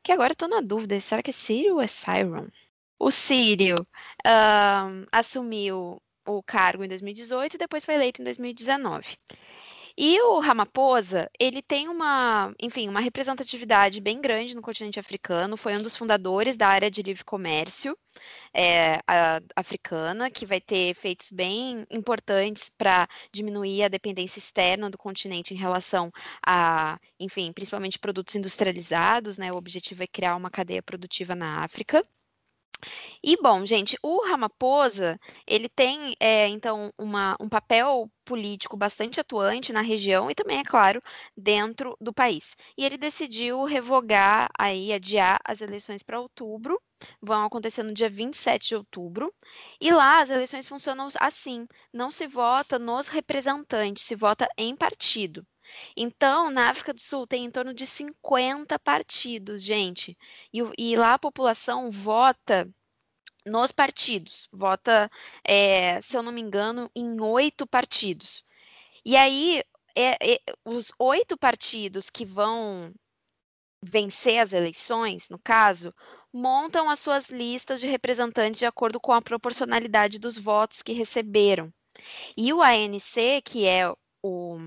Speaker 2: que agora estou na dúvida, será que é Círio ou é Cyron? O Círio uh, assumiu o cargo em 2018 e depois foi eleito em 2019. E o Ramaphosa, ele tem uma, enfim, uma representatividade bem grande no continente africano, foi um dos fundadores da área de livre comércio é, africana, que vai ter efeitos bem importantes para diminuir a dependência externa do continente em relação a, enfim, principalmente produtos industrializados, né? O objetivo é criar uma cadeia produtiva na África. E bom, gente, o Ramaphosa, ele tem, é, então, uma, um papel político bastante atuante na região e também, é claro, dentro do país. E ele decidiu revogar, aí, adiar as eleições para outubro, vão acontecer no dia 27 de outubro, e lá as eleições funcionam assim, não se vota nos representantes, se vota em partido. Então, na África do Sul tem em torno de 50 partidos, gente. E, e lá a população vota nos partidos, vota, é, se eu não me engano, em oito partidos. E aí, é, é, os oito partidos que vão vencer as eleições, no caso, montam as suas listas de representantes de acordo com a proporcionalidade dos votos que receberam. E o ANC, que é o,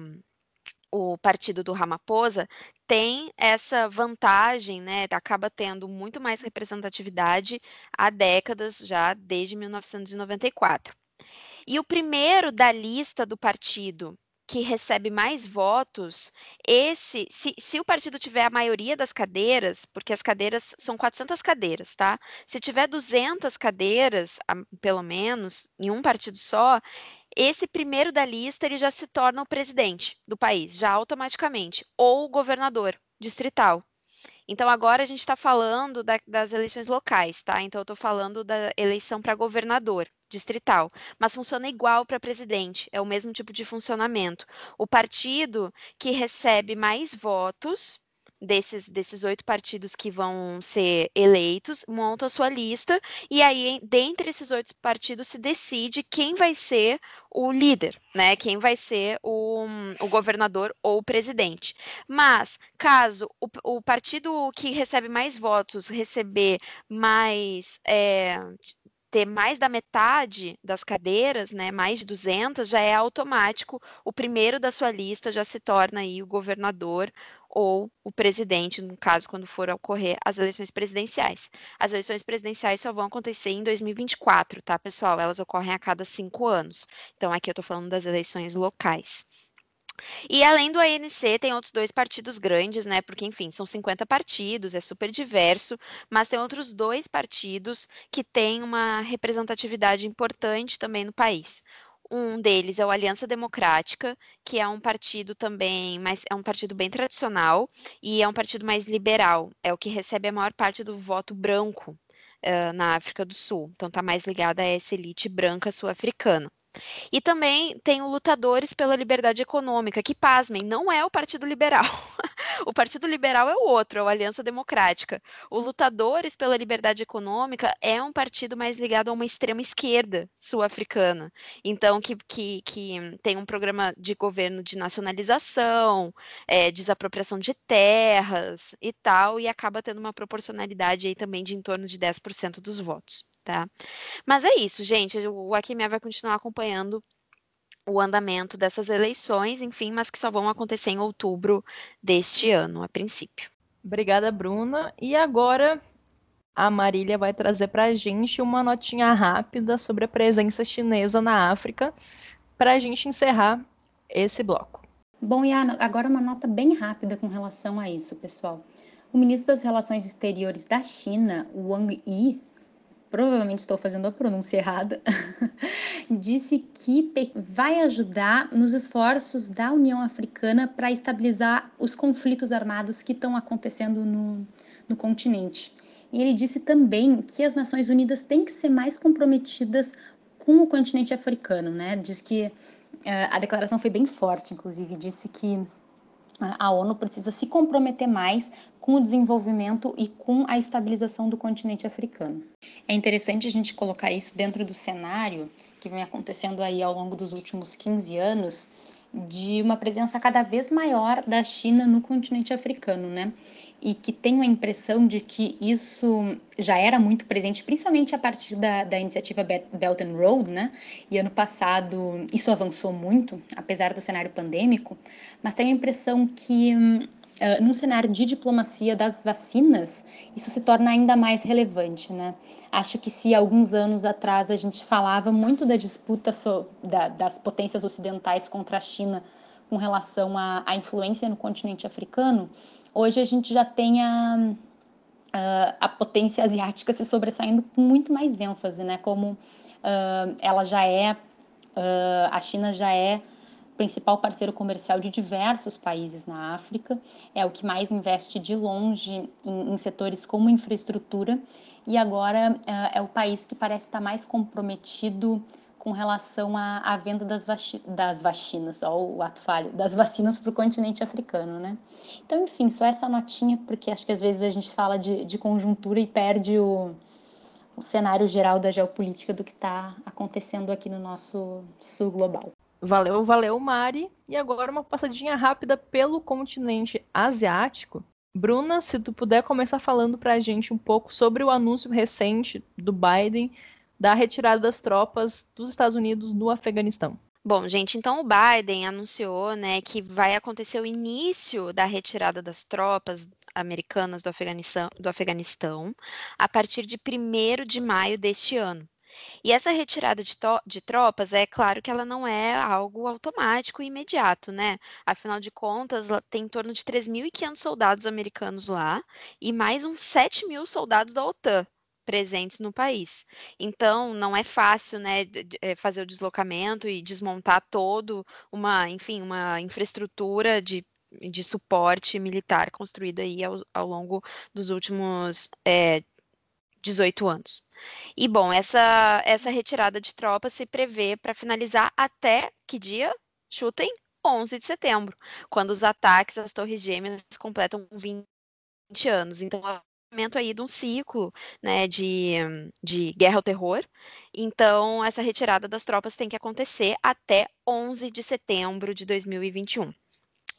Speaker 2: o partido do Ramaphosa, tem essa vantagem, né? Acaba tendo muito mais representatividade há décadas já, desde 1994. E o primeiro da lista do partido que recebe mais votos, esse, se, se, o partido tiver a maioria das cadeiras, porque as cadeiras são 400 cadeiras, tá? Se tiver 200 cadeiras, pelo menos, em um partido só, esse primeiro da lista ele já se torna o presidente do país, já automaticamente, ou o governador distrital. Então agora a gente está falando da, das eleições locais, tá? Então eu estou falando da eleição para governador distrital, mas funciona igual para presidente, é o mesmo tipo de funcionamento. O partido que recebe mais votos desses, desses oito partidos que vão ser eleitos, monta a sua lista, e aí, dentre esses oito partidos, se decide quem vai ser o líder, né? Quem vai ser o, o governador ou o presidente. Mas, caso o, o partido que recebe mais votos receber mais. É, ter mais da metade das cadeiras, né, mais de 200, já é automático, o primeiro da sua lista já se torna aí o governador ou o presidente, no caso, quando for ocorrer as eleições presidenciais. As eleições presidenciais só vão acontecer em 2024, tá, pessoal? Elas ocorrem a cada cinco anos. Então, aqui eu estou falando das eleições locais. E além do ANC, tem outros dois partidos grandes, né? Porque, enfim, são 50 partidos, é super diverso, mas tem outros dois partidos que têm uma representatividade importante também no país. Um deles é o Aliança Democrática, que é um partido também, mas é um partido bem tradicional e é um partido mais liberal. É o que recebe a maior parte do voto branco uh, na África do Sul. Então está mais ligada a essa elite branca sul-africana. E também tem o Lutadores pela Liberdade Econômica, que, pasmem, não é o Partido Liberal. o Partido Liberal é o outro, é o Aliança Democrática. O Lutadores pela Liberdade Econômica é um partido mais ligado a uma extrema esquerda sul-africana. Então, que, que, que tem um programa de governo de nacionalização, é, desapropriação de terras e tal, e acaba tendo uma proporcionalidade aí também de em torno de 10% dos votos tá? Mas é isso, gente. O Akimia vai continuar acompanhando o andamento dessas eleições, enfim, mas que só vão acontecer em outubro deste ano, a princípio.
Speaker 1: Obrigada, Bruna. E agora a Marília vai trazer para a gente uma notinha rápida sobre a presença chinesa na África, para a gente encerrar esse bloco.
Speaker 3: Bom, e agora uma nota bem rápida com relação a isso, pessoal. O ministro das Relações Exteriores da China, Wang Yi, provavelmente estou fazendo a pronúncia errada, disse que vai ajudar nos esforços da União Africana para estabilizar os conflitos armados que estão acontecendo no, no continente. E ele disse também que as Nações Unidas têm que ser mais comprometidas com o continente africano, né? Diz que uh, a declaração foi bem forte, inclusive, disse que a ONU precisa se comprometer mais com o desenvolvimento e com a estabilização do continente africano. É interessante a gente colocar isso dentro do cenário que vem acontecendo aí ao longo dos últimos 15 anos de uma presença cada vez maior da China no continente africano, né? E que tenho a impressão de que isso já era muito presente, principalmente a partir da, da iniciativa Belt and Road, né? E ano passado isso avançou muito, apesar do cenário pandêmico, mas tenho a impressão que uh, num cenário de diplomacia das vacinas, isso se torna ainda mais relevante, né? Acho que se alguns anos atrás a gente falava muito da disputa so, da, das potências ocidentais contra a China com relação à, à influência no continente africano, hoje a gente já tem a, uh, a potência asiática se sobressaindo com muito mais ênfase, né? Como uh, ela já é, uh, a China já é principal parceiro comercial de diversos países na África, é o que mais investe de longe em, em setores como infraestrutura e agora é o país que parece estar mais comprometido com relação à, à venda das, das vacinas, ó, o ato falho, das vacinas para o continente africano, né? Então, enfim, só essa notinha, porque acho que às vezes a gente fala de, de conjuntura e perde o, o cenário geral da geopolítica do que está acontecendo aqui no nosso sul global.
Speaker 1: Valeu, valeu, Mari. E agora uma passadinha rápida pelo continente asiático. Bruna, se tu puder começar falando para a gente um pouco sobre o anúncio recente do Biden da retirada das tropas dos Estados Unidos no Afeganistão.
Speaker 2: Bom, gente, então o Biden anunciou, né, que vai acontecer o início da retirada das tropas americanas do Afeganistão, do Afeganistão a partir de 1 de maio deste ano. E essa retirada de, de, tropas, é claro que ela não é algo automático e imediato, né? Afinal de contas, tem em torno de 3.500 soldados americanos lá e mais uns 7 mil soldados da OTAN presentes no país. Então, não é fácil, né, eh, fazer o deslocamento e desmontar todo uma, enfim, uma infraestrutura de, de suporte militar construída aí ao, ao longo dos últimos é, 18 anos. E bom, essa, essa retirada de tropas se prevê para finalizar até que dia? Chutem, 11 de setembro, quando os ataques às Torres Gêmeas completam 20 anos. Então, momento aí de um ciclo né, de, de guerra ao terror. Então, essa retirada das tropas tem que acontecer até 11 de setembro de 2021.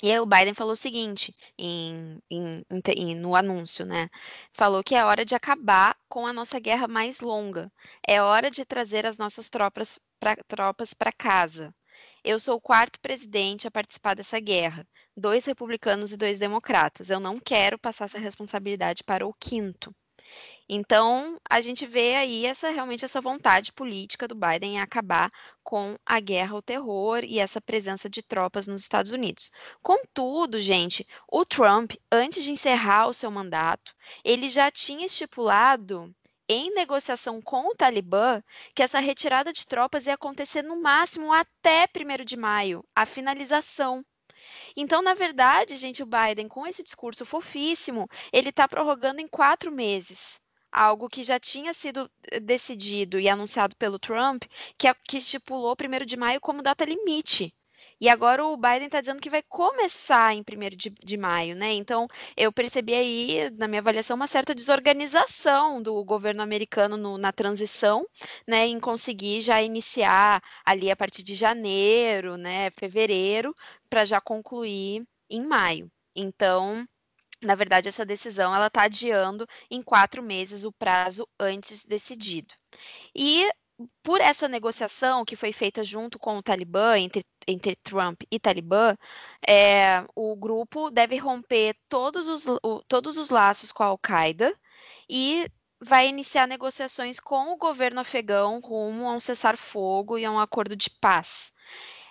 Speaker 2: E aí o Biden falou o seguinte em, em, em, no anúncio, né? Falou que é hora de acabar com a nossa guerra mais longa. É hora de trazer as nossas tropas para casa. Eu sou o quarto presidente a participar dessa guerra dois republicanos e dois democratas. Eu não quero passar essa responsabilidade para o quinto. Então, a gente vê aí essa realmente essa vontade política do Biden em acabar com a guerra ao terror e essa presença de tropas nos Estados Unidos. Contudo, gente, o Trump, antes de encerrar o seu mandato, ele já tinha estipulado em negociação com o Talibã que essa retirada de tropas ia acontecer no máximo até 1 de maio, a finalização então, na verdade, gente, o Biden, com esse discurso fofíssimo, ele está prorrogando em quatro meses algo que já tinha sido eh, decidido e anunciado pelo Trump, que, que estipulou 1 de maio como data limite. E agora o Biden está dizendo que vai começar em 1 de, de maio, né? Então, eu percebi aí, na minha avaliação, uma certa desorganização do governo americano no, na transição, né? Em conseguir já iniciar ali a partir de janeiro, né? Fevereiro, para já concluir em maio. Então, na verdade, essa decisão ela está adiando em quatro meses o prazo antes decidido. E por essa negociação que foi feita junto com o Talibã, entre, entre Trump e Talibã, é, o grupo deve romper todos os, o, todos os laços com a Al-Qaeda e vai iniciar negociações com o governo afegão rumo a um cessar-fogo e a um acordo de paz.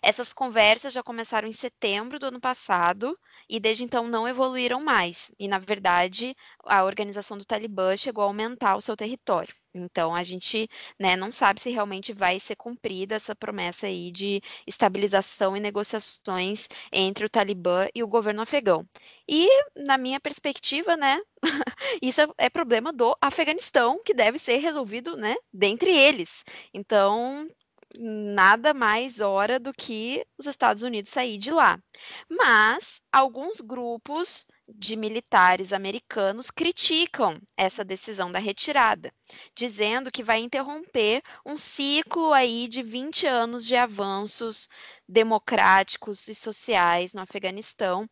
Speaker 2: Essas conversas já começaram em setembro do ano passado e desde então não evoluíram mais. E, na verdade, a organização do Talibã chegou a aumentar o seu território. Então, a gente né, não sabe se realmente vai ser cumprida essa promessa aí de estabilização e negociações entre o Talibã e o governo afegão. E, na minha perspectiva, né, isso é, é problema do Afeganistão, que deve ser resolvido né, dentre eles. Então, nada mais hora do que os Estados Unidos sair de lá. Mas alguns grupos de militares americanos criticam essa decisão da retirada, dizendo que vai interromper um ciclo aí de 20 anos de avanços democráticos e sociais no Afeganistão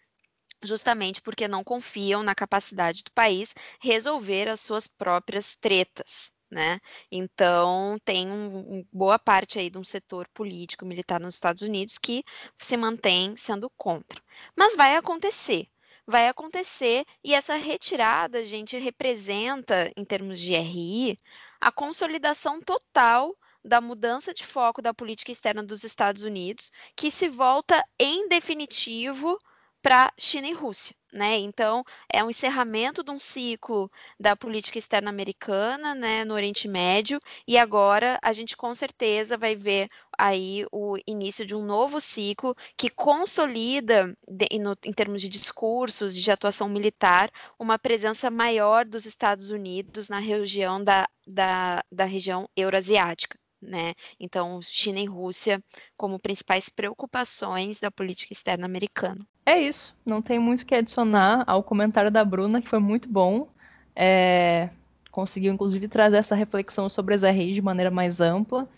Speaker 2: justamente porque não confiam na capacidade do país resolver as suas próprias tretas né? Então, tem um, um, boa parte aí de um setor político militar nos Estados Unidos que se mantém sendo contra. Mas vai acontecer. Vai acontecer e essa retirada, gente, representa, em termos de RI, a consolidação total da mudança de foco da política externa dos Estados Unidos, que se volta em definitivo para China e Rússia. Né? Então, é um encerramento de um ciclo da política externa americana né, no Oriente Médio, e agora a gente com certeza vai ver aí o início de um novo ciclo que consolida, de, no, em termos de discursos, de atuação militar, uma presença maior dos Estados Unidos na região da, da, da região euroasiática né? Então, China e Rússia como principais preocupações da política externa americana.
Speaker 1: É isso. Não tem muito o que adicionar ao comentário da Bruna, que foi muito bom. É... Conseguiu, inclusive, trazer essa reflexão sobre as RIs de maneira mais ampla.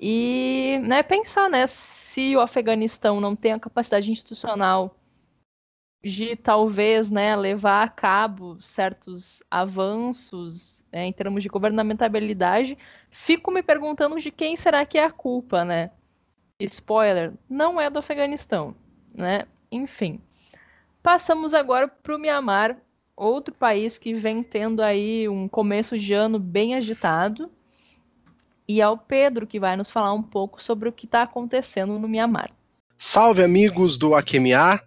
Speaker 1: E né, pensar né, se o Afeganistão não tem a capacidade institucional de talvez né, levar a cabo certos avanços né, em termos de governamentabilidade, fico me perguntando de quem será que é a culpa, né? Spoiler, não é do Afeganistão, né? Enfim. Passamos agora para o Mianmar, outro país que vem tendo aí um começo de ano bem agitado. E é o Pedro que vai nos falar um pouco sobre o que está acontecendo no Mianmar.
Speaker 5: Salve, amigos do Akemiá!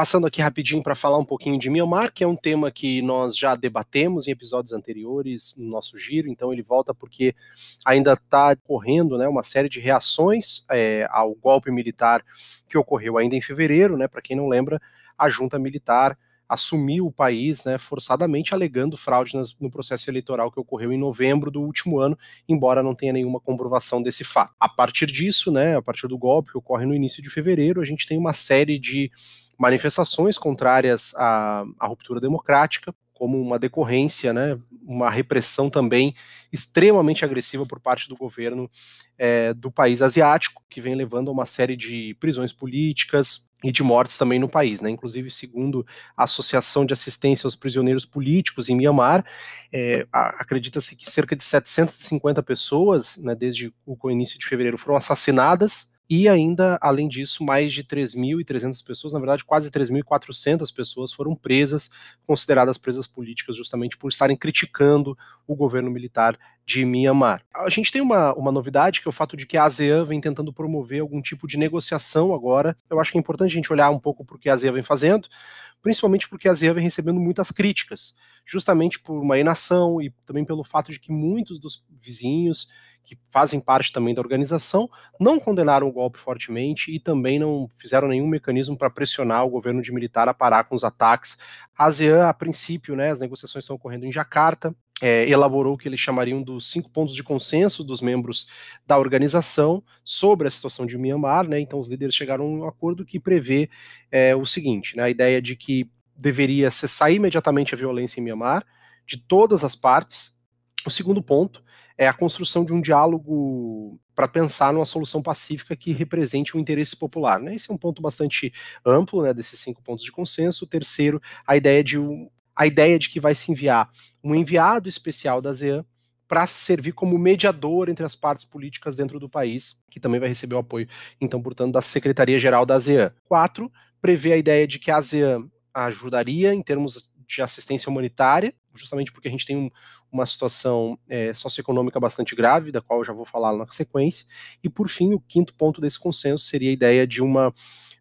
Speaker 5: Passando aqui rapidinho para falar um pouquinho de Myanmar, que é um tema que nós já debatemos em episódios anteriores no nosso giro, então ele volta porque ainda está correndo né, uma série de reações é, ao golpe militar que ocorreu ainda em fevereiro, né? Para quem não lembra, a junta militar assumiu o país né, forçadamente, alegando fraude nas, no processo eleitoral que ocorreu em novembro do último ano, embora não tenha nenhuma comprovação desse fato. A partir disso, né, a partir do golpe que ocorre no início de fevereiro, a gente tem uma série de manifestações contrárias à, à ruptura democrática, como uma decorrência, né, uma repressão também extremamente agressiva por parte do governo é, do país asiático, que vem levando a uma série de prisões políticas e de mortes também no país. Né? Inclusive, segundo a Associação de Assistência aos Prisioneiros Políticos em Myanmar, é, acredita-se que cerca de 750 pessoas, né, desde o início de fevereiro, foram assassinadas e ainda, além disso, mais de 3.300 pessoas, na verdade, quase 3.400 pessoas foram presas, consideradas presas políticas, justamente por estarem criticando o governo militar de Myanmar. A gente tem uma, uma novidade, que é o fato de que a ASEAN vem tentando promover algum tipo de negociação agora. Eu acho que é importante a gente olhar um pouco para o que a ASEAN vem fazendo, principalmente porque a ASEAN vem recebendo muitas críticas, justamente por uma inação e também pelo fato de que muitos dos vizinhos que fazem parte também da organização, não condenaram o golpe fortemente e também não fizeram nenhum mecanismo para pressionar o governo de militar a parar com os ataques. A ASEAN, a princípio, né, as negociações estão ocorrendo em Jacarta, é, elaborou o que eles chamariam dos cinco pontos de consenso dos membros da organização sobre a situação de Myanmar, né, então os líderes chegaram a um acordo que prevê é, o seguinte, né, a ideia de que deveria cessar imediatamente a violência em Myanmar, de todas as partes, o segundo ponto é a construção de um diálogo para pensar numa solução pacífica que represente o interesse popular. Né? Esse é um ponto bastante amplo, né, desses cinco pontos de consenso. O terceiro, a ideia de, um, a ideia de que vai se enviar um enviado especial da ASEAN para servir como mediador entre as partes políticas dentro do país, que também vai receber o apoio, então, portanto, da Secretaria-Geral da ASEAN. Quatro, prevê a ideia de que a ASEAN ajudaria em termos de assistência humanitária, justamente porque a gente tem um, uma situação é, socioeconômica bastante grave, da qual eu já vou falar na sequência. E, por fim, o quinto ponto desse consenso seria a ideia de uma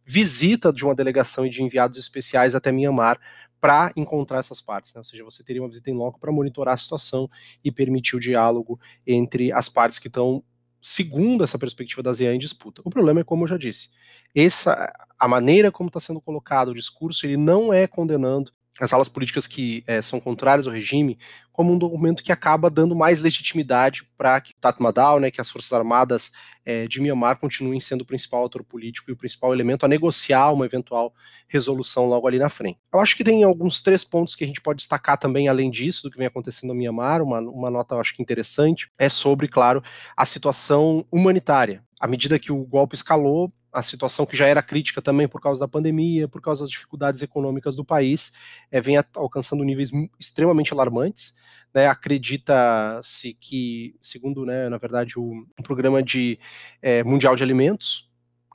Speaker 5: visita de uma delegação e de enviados especiais até Mianmar para encontrar essas partes, né? ou seja, você teria uma visita em loco para monitorar a situação e permitir o diálogo entre as partes que estão, segundo essa perspectiva da ASEAN, em disputa. O problema é, como eu já disse, essa, a maneira como está sendo colocado o discurso, ele não é condenando as alas políticas que é, são contrárias ao regime como um documento que acaba dando mais legitimidade para que Tatmadaw, né, que as Forças Armadas é, de Myanmar continuem sendo o principal ator político e o principal elemento a negociar uma eventual resolução logo ali na frente. Eu acho que tem alguns três pontos que a gente pode destacar também, além disso, do que vem acontecendo no Myanmar, uma, uma nota eu acho que interessante, é sobre, claro, a situação humanitária. À medida que o golpe escalou, a situação que já era crítica também por causa da pandemia, por causa das dificuldades econômicas do país, é, vem alcançando níveis extremamente alarmantes. Né, Acredita-se que, segundo, né, na verdade, o, o programa de, é, mundial de alimentos,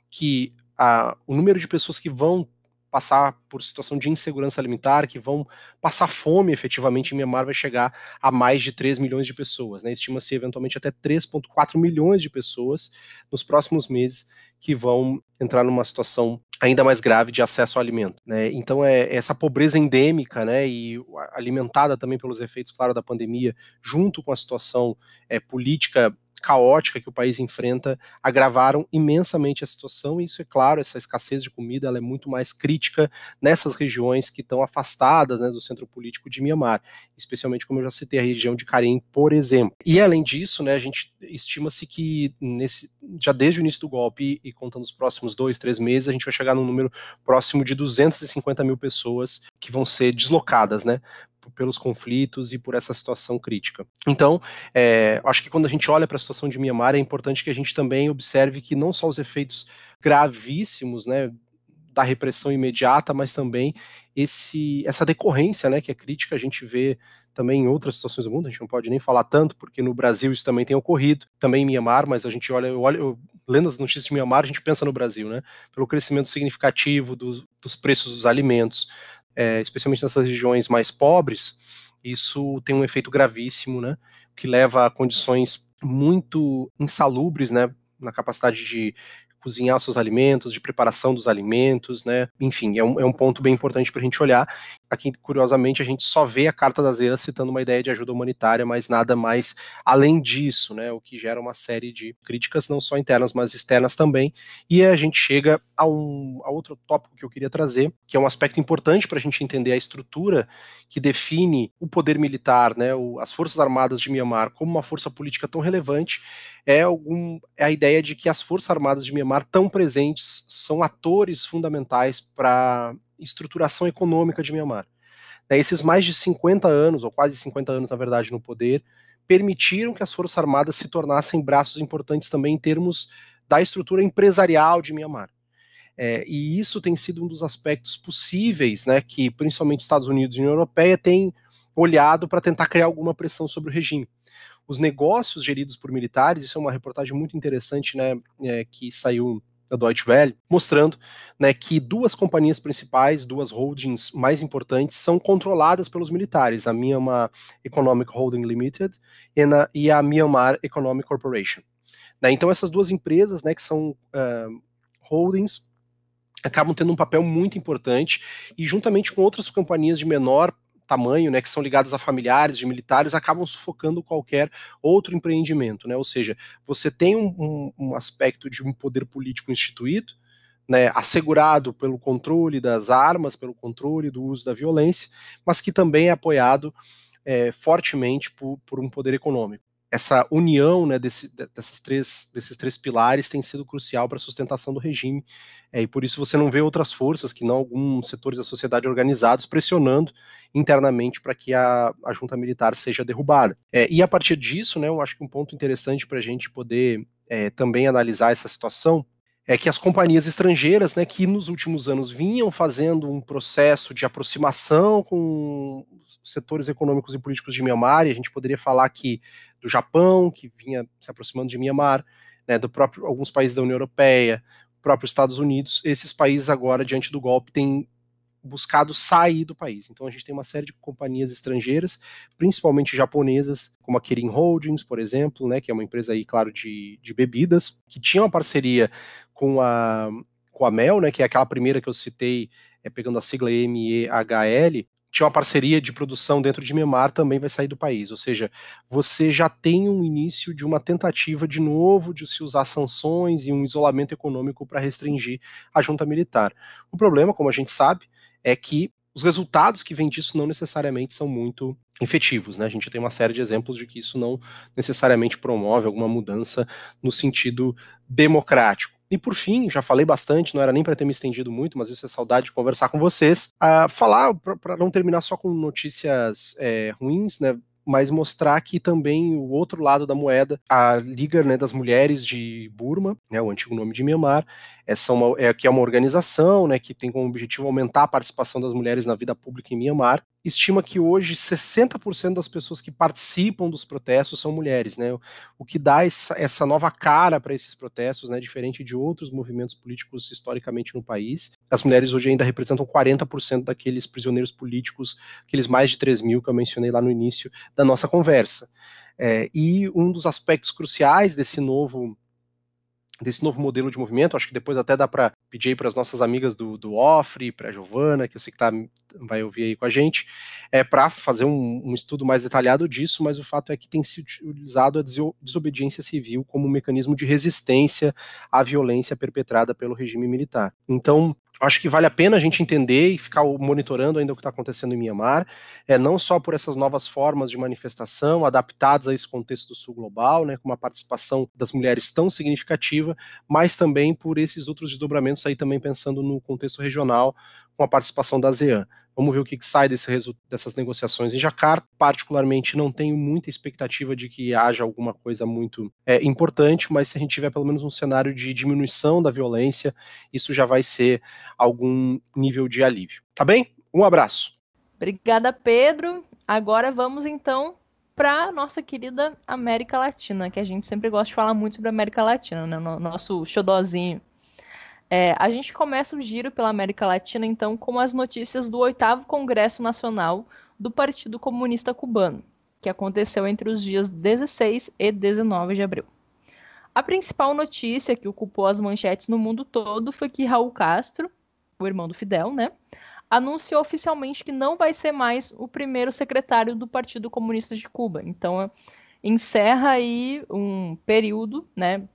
Speaker 5: que a, o número de pessoas que vão passar por situação de insegurança alimentar, que vão passar fome efetivamente em Myanmar, vai chegar a mais de 3 milhões de pessoas. Né? Estima-se eventualmente até 3,4 milhões de pessoas nos próximos meses que vão entrar numa situação ainda mais grave de acesso ao alimento. Né? Então, é essa pobreza endêmica né, e alimentada também pelos efeitos, claro, da pandemia, junto com a situação é, política caótica que o país enfrenta agravaram imensamente a situação, e isso é claro, essa escassez de comida é muito mais crítica nessas regiões que estão afastadas né, do centro político de Mianmar, especialmente como eu já citei a região de Karen, por exemplo. E além disso, né, a gente estima-se que nesse, já desde o início do golpe e, e contando os próximos dois, três meses, a gente vai chegar num número próximo de 250 mil pessoas que vão ser deslocadas, né, pelos conflitos e por essa situação crítica. Então, é, acho que quando a gente olha para a situação de Mianmar, é importante que a gente também observe que não só os efeitos gravíssimos, né, da repressão imediata, mas também esse, essa decorrência, né, que é crítica, a gente vê também em outras situações do mundo, a gente não pode nem falar tanto, porque no Brasil isso também tem ocorrido, também em Mianmar, mas a gente olha, eu olho, eu, lendo as notícias de Mianmar, a gente pensa no Brasil, né, pelo crescimento significativo dos, dos preços dos alimentos, é, especialmente nessas regiões mais pobres, isso tem um efeito gravíssimo, né, que leva a condições muito insalubres, né, na capacidade de cozinhar seus alimentos, de preparação dos alimentos, né? Enfim, é um, é um ponto bem importante para a gente olhar. Aqui, curiosamente, a gente só vê a Carta das EAS citando uma ideia de ajuda humanitária, mas nada mais além disso, né? O que gera uma série de críticas, não só internas, mas externas também. E a gente chega a, um, a outro tópico que eu queria trazer, que é um aspecto importante para a gente entender a estrutura que define o poder militar, né? O, as Forças Armadas de Myanmar como uma força política tão relevante é, algum, é a ideia de que as Forças Armadas de Myanmar tão presentes, são atores fundamentais para estruturação econômica de Myanmar. Né, esses mais de 50 anos, ou quase 50 anos, na verdade, no poder, permitiram que as Forças Armadas se tornassem braços importantes também em termos da estrutura empresarial de Myanmar. É, e isso tem sido um dos aspectos possíveis, né, que principalmente Estados Unidos e União Europeia têm olhado para tentar criar alguma pressão sobre o regime os negócios geridos por militares, isso é uma reportagem muito interessante, né, é, que saiu da Deutsche Welle, mostrando né, que duas companhias principais, duas holdings mais importantes, são controladas pelos militares, a Myanmar Economic Holding Limited e, na, e a Myanmar Economic Corporation. Né, então essas duas empresas, né, que são uh, holdings, acabam tendo um papel muito importante e juntamente com outras companhias de menor tamanho, né, que são ligadas a familiares de militares, acabam sufocando qualquer outro empreendimento, né? Ou seja, você tem um, um, um aspecto de um poder político instituído, né, assegurado pelo controle das armas, pelo controle do uso da violência, mas que também é apoiado é, fortemente por, por um poder econômico essa união né, desse, dessas três, desses três pilares tem sido crucial para a sustentação do regime, é, e por isso você não vê outras forças, que não alguns setores da sociedade organizados, pressionando internamente para que a, a junta militar seja derrubada. É, e a partir disso, né, eu acho que um ponto interessante para a gente poder é, também analisar essa situação é que as companhias estrangeiras, né, que nos últimos anos vinham fazendo um processo de aproximação com os setores econômicos e políticos de Myanmar, e a gente poderia falar aqui do Japão, que vinha se aproximando de Myanmar, né, do próprio alguns países da União Europeia, próprios Estados Unidos, esses países agora diante do golpe têm buscado sair do país. Então a gente tem uma série de companhias estrangeiras, principalmente japonesas, como a Kirin Holdings, por exemplo, né, que é uma empresa aí, claro, de, de bebidas, que tinha uma parceria com a, com a Mel, né, que é aquela primeira que eu citei, é, pegando a sigla MEHL, tinha uma parceria de produção dentro de Myanmar, também vai sair do país. Ou seja, você já tem um início de uma tentativa de novo de se usar sanções e um isolamento econômico para restringir a junta militar. O problema, como a gente sabe, é que os resultados que vêm disso não necessariamente são muito efetivos, né? A gente tem uma série de exemplos de que isso não necessariamente promove alguma mudança no sentido democrático. E por fim, já falei bastante, não era nem para ter me estendido muito, mas isso é saudade de conversar com vocês. Falar, para não terminar só com notícias é, ruins, né? mas mostrar que também o outro lado da moeda, a Liga né, das Mulheres de Burma, né, o antigo nome de Myanmar, essa uma, é, que é uma organização né, que tem como objetivo aumentar a participação das mulheres na vida pública em Myanmar, estima que hoje 60% das pessoas que participam dos protestos são mulheres, né? O que dá essa, essa nova cara para esses protestos, né? Diferente de outros movimentos políticos historicamente no país. As mulheres hoje ainda representam 40% daqueles prisioneiros políticos, aqueles mais de 3 mil que eu mencionei lá no início da nossa conversa. É, e um dos aspectos cruciais desse novo desse novo modelo de movimento. Acho que depois até dá para pedir aí para as nossas amigas do, do Ofre, para a Giovana, que eu sei que tá, vai ouvir aí com a gente, é para fazer um, um, estudo mais detalhado disso, mas o fato é que tem se utilizado a desobediência civil como um mecanismo de resistência à violência perpetrada pelo regime militar. Então, acho que vale a pena a gente entender e ficar monitorando ainda o que está acontecendo em Mianmar, é, não só por essas novas formas de manifestação adaptadas a esse contexto do sul global, né, com uma participação das mulheres tão significativa, mas também por esses outros desdobramentos aí também pensando no contexto regional, com a participação da ASEAN. Vamos ver o que, que sai desse dessas negociações em Jakarta. Particularmente, não tenho muita expectativa de que haja alguma coisa muito é, importante, mas se a gente tiver pelo menos um cenário de diminuição da violência, isso já vai ser algum nível de alívio. Tá bem? Um abraço.
Speaker 1: Obrigada, Pedro. Agora vamos então para nossa querida América Latina, que a gente sempre gosta de falar muito sobre América Latina, né? No nosso xodozinho. É, a gente começa o giro pela América Latina, então, com as notícias do oitavo Congresso Nacional do Partido Comunista Cubano, que aconteceu entre os dias 16 e 19 de abril. A principal notícia que ocupou as manchetes no mundo todo foi que Raul Castro, o irmão do Fidel, né, anunciou oficialmente que não vai ser mais o primeiro secretário do Partido Comunista de Cuba. Então, encerra aí um período, né,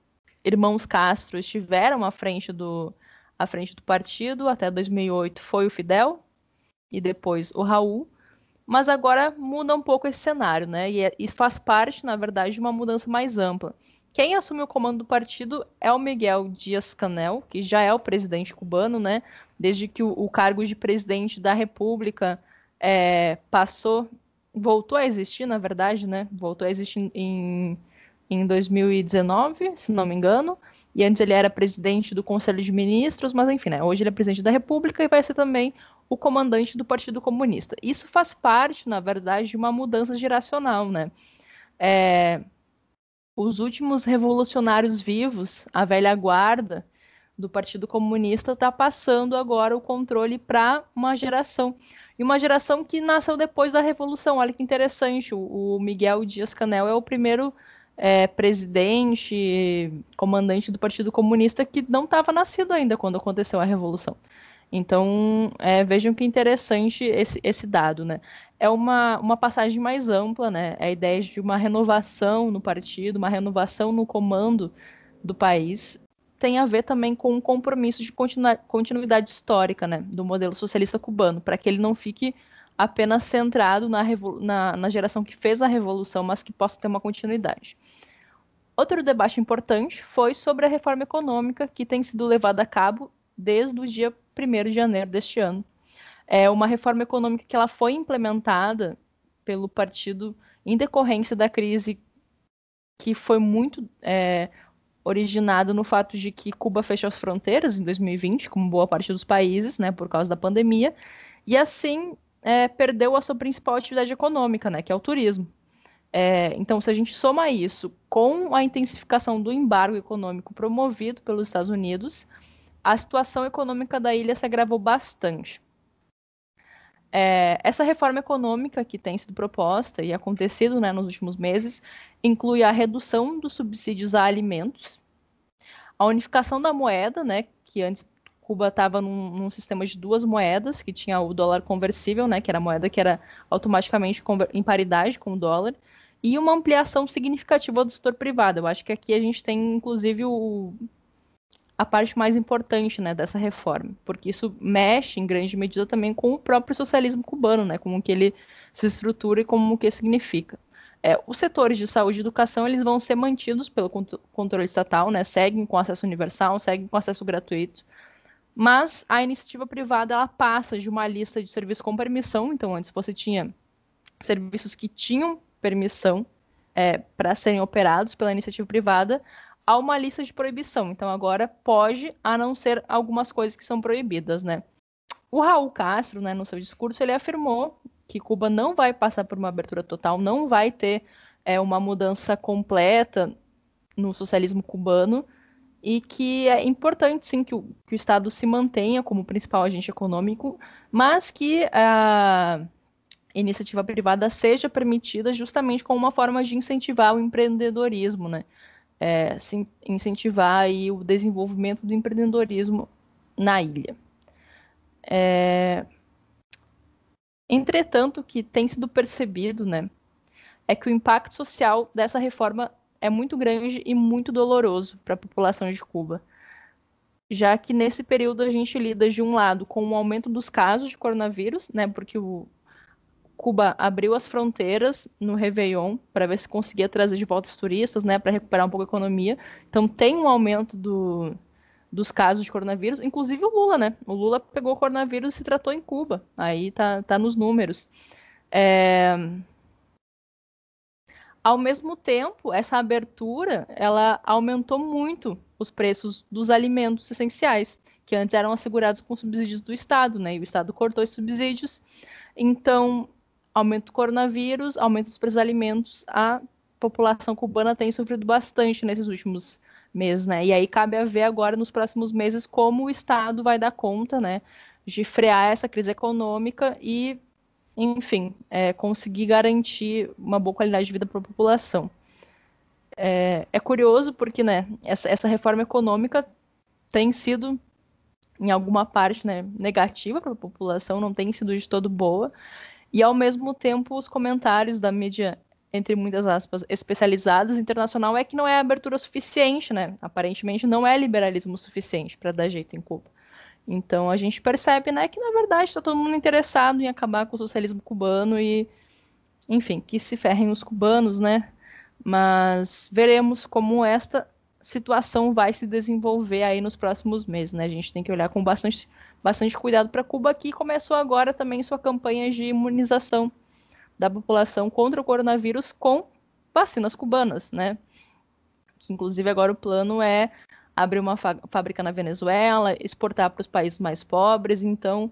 Speaker 1: irmãos Castro estiveram à frente do, à frente do partido. Até 2008 foi o Fidel e depois o Raul. Mas agora muda um pouco esse cenário, né? E, é, e faz parte, na verdade, de uma mudança mais ampla. Quem assume o comando do partido é o Miguel Dias-Canel, que já é o presidente cubano, né? Desde que o, o cargo de presidente da República é, passou, voltou a existir, na verdade, né? Voltou a existir em em 2019, se não me engano, e antes ele era presidente do Conselho de Ministros, mas enfim, né, hoje ele é presidente da República e vai ser também o comandante do Partido Comunista. Isso faz parte, na verdade, de uma mudança geracional, né? É, os últimos revolucionários vivos, a velha guarda do Partido Comunista, está passando agora o controle para uma geração. E uma geração que nasceu depois da Revolução. Olha que interessante, o, o Miguel Dias-Canel é o primeiro é, presidente, comandante do Partido Comunista que não estava nascido ainda quando aconteceu a Revolução. Então, é, vejam que interessante esse, esse dado, né? É uma, uma passagem mais ampla, né? É a ideia de uma renovação no partido, uma renovação no comando do país, tem a ver também com um compromisso de continu continuidade histórica, né? Do modelo socialista cubano, para que ele não fique apenas centrado na, na, na geração que fez a revolução, mas que possa ter uma continuidade. Outro debate importante foi sobre a reforma econômica que tem sido levada a cabo desde o dia 1 de janeiro deste ano. É uma reforma econômica que ela foi implementada pelo partido em decorrência da crise que foi muito é, originada no fato de que Cuba fechou as fronteiras em 2020, como boa parte dos países, né, por causa da pandemia, e assim é, perdeu a sua principal atividade econômica, né, que é o turismo. É, então, se a gente soma isso com a intensificação do embargo econômico promovido pelos Estados Unidos, a situação econômica da ilha se agravou bastante. É, essa reforma econômica que tem sido proposta e acontecido né, nos últimos meses inclui a redução dos subsídios a alimentos, a unificação da moeda, né, que antes Cuba estava num, num, sistema de duas moedas, que tinha o dólar conversível, né, que era a moeda que era automaticamente em paridade com o dólar, e uma ampliação significativa do setor privado. Eu acho que aqui a gente tem, inclusive, o, a parte mais importante né, dessa reforma, porque isso mexe, em grande medida, também com o próprio socialismo cubano, né, como que ele se estrutura e como que significa. É, os setores de saúde e educação eles vão ser mantidos pelo controle estatal, né, seguem com acesso universal, seguem com acesso gratuito, mas a iniciativa privada ela passa de uma lista de serviços com permissão, então antes você tinha serviços que tinham permissão é, para serem operados pela iniciativa privada, a uma lista de proibição. Então agora pode, a não ser algumas coisas que são proibidas, né? O Raul Castro, né, no seu discurso, ele afirmou que Cuba não vai passar por uma abertura total, não vai ter é, uma mudança completa no socialismo cubano, e que é importante, sim, que o, que o Estado se mantenha como principal agente econômico, mas que a iniciativa privada seja permitida justamente como uma forma de incentivar o empreendedorismo, né? é, incentivar aí o desenvolvimento do empreendedorismo na ilha. É... Entretanto, o que tem sido percebido, né, é que o impacto social dessa reforma é muito grande e muito doloroso para a população de Cuba, já que nesse período a gente lida de um lado com o aumento dos casos de coronavírus, né, porque o Cuba abriu as fronteiras no Réveillon para ver se conseguia trazer de volta os turistas, né, para recuperar um pouco a economia. Então tem um aumento do, dos casos de coronavírus, inclusive o Lula, né? O Lula pegou o coronavírus e se tratou em Cuba. Aí tá, tá nos números. É... Ao mesmo tempo, essa abertura, ela aumentou muito os preços dos alimentos essenciais, que antes eram assegurados com subsídios do Estado, né? E o Estado cortou esses subsídios. Então, aumento do coronavírus, aumento dos preços de alimentos, a população cubana tem sofrido bastante nesses últimos meses, né? E aí cabe a ver agora nos próximos meses como o Estado vai dar conta, né, de frear essa crise econômica e, enfim, é, conseguir garantir uma boa qualidade de vida para a população. É, é, curioso porque, né, essa, essa reforma econômica tem sido em alguma parte né, negativa para a população, não tem sido de todo boa. E, ao mesmo tempo, os comentários da mídia, entre muitas aspas, especializadas internacional é que não é abertura suficiente, né? Aparentemente não é liberalismo suficiente para dar jeito em Cuba. Então a gente percebe, né, que na verdade está todo mundo interessado em acabar com o socialismo cubano e, enfim, que se ferrem os cubanos, né? Mas veremos como esta situação vai se desenvolver aí nos próximos meses, né? A gente tem que olhar com bastante bastante cuidado para Cuba, que começou agora também sua campanha de imunização da população contra o coronavírus com vacinas cubanas, né? Que inclusive agora o plano é abrir uma fábrica na Venezuela, exportar para os países mais pobres, então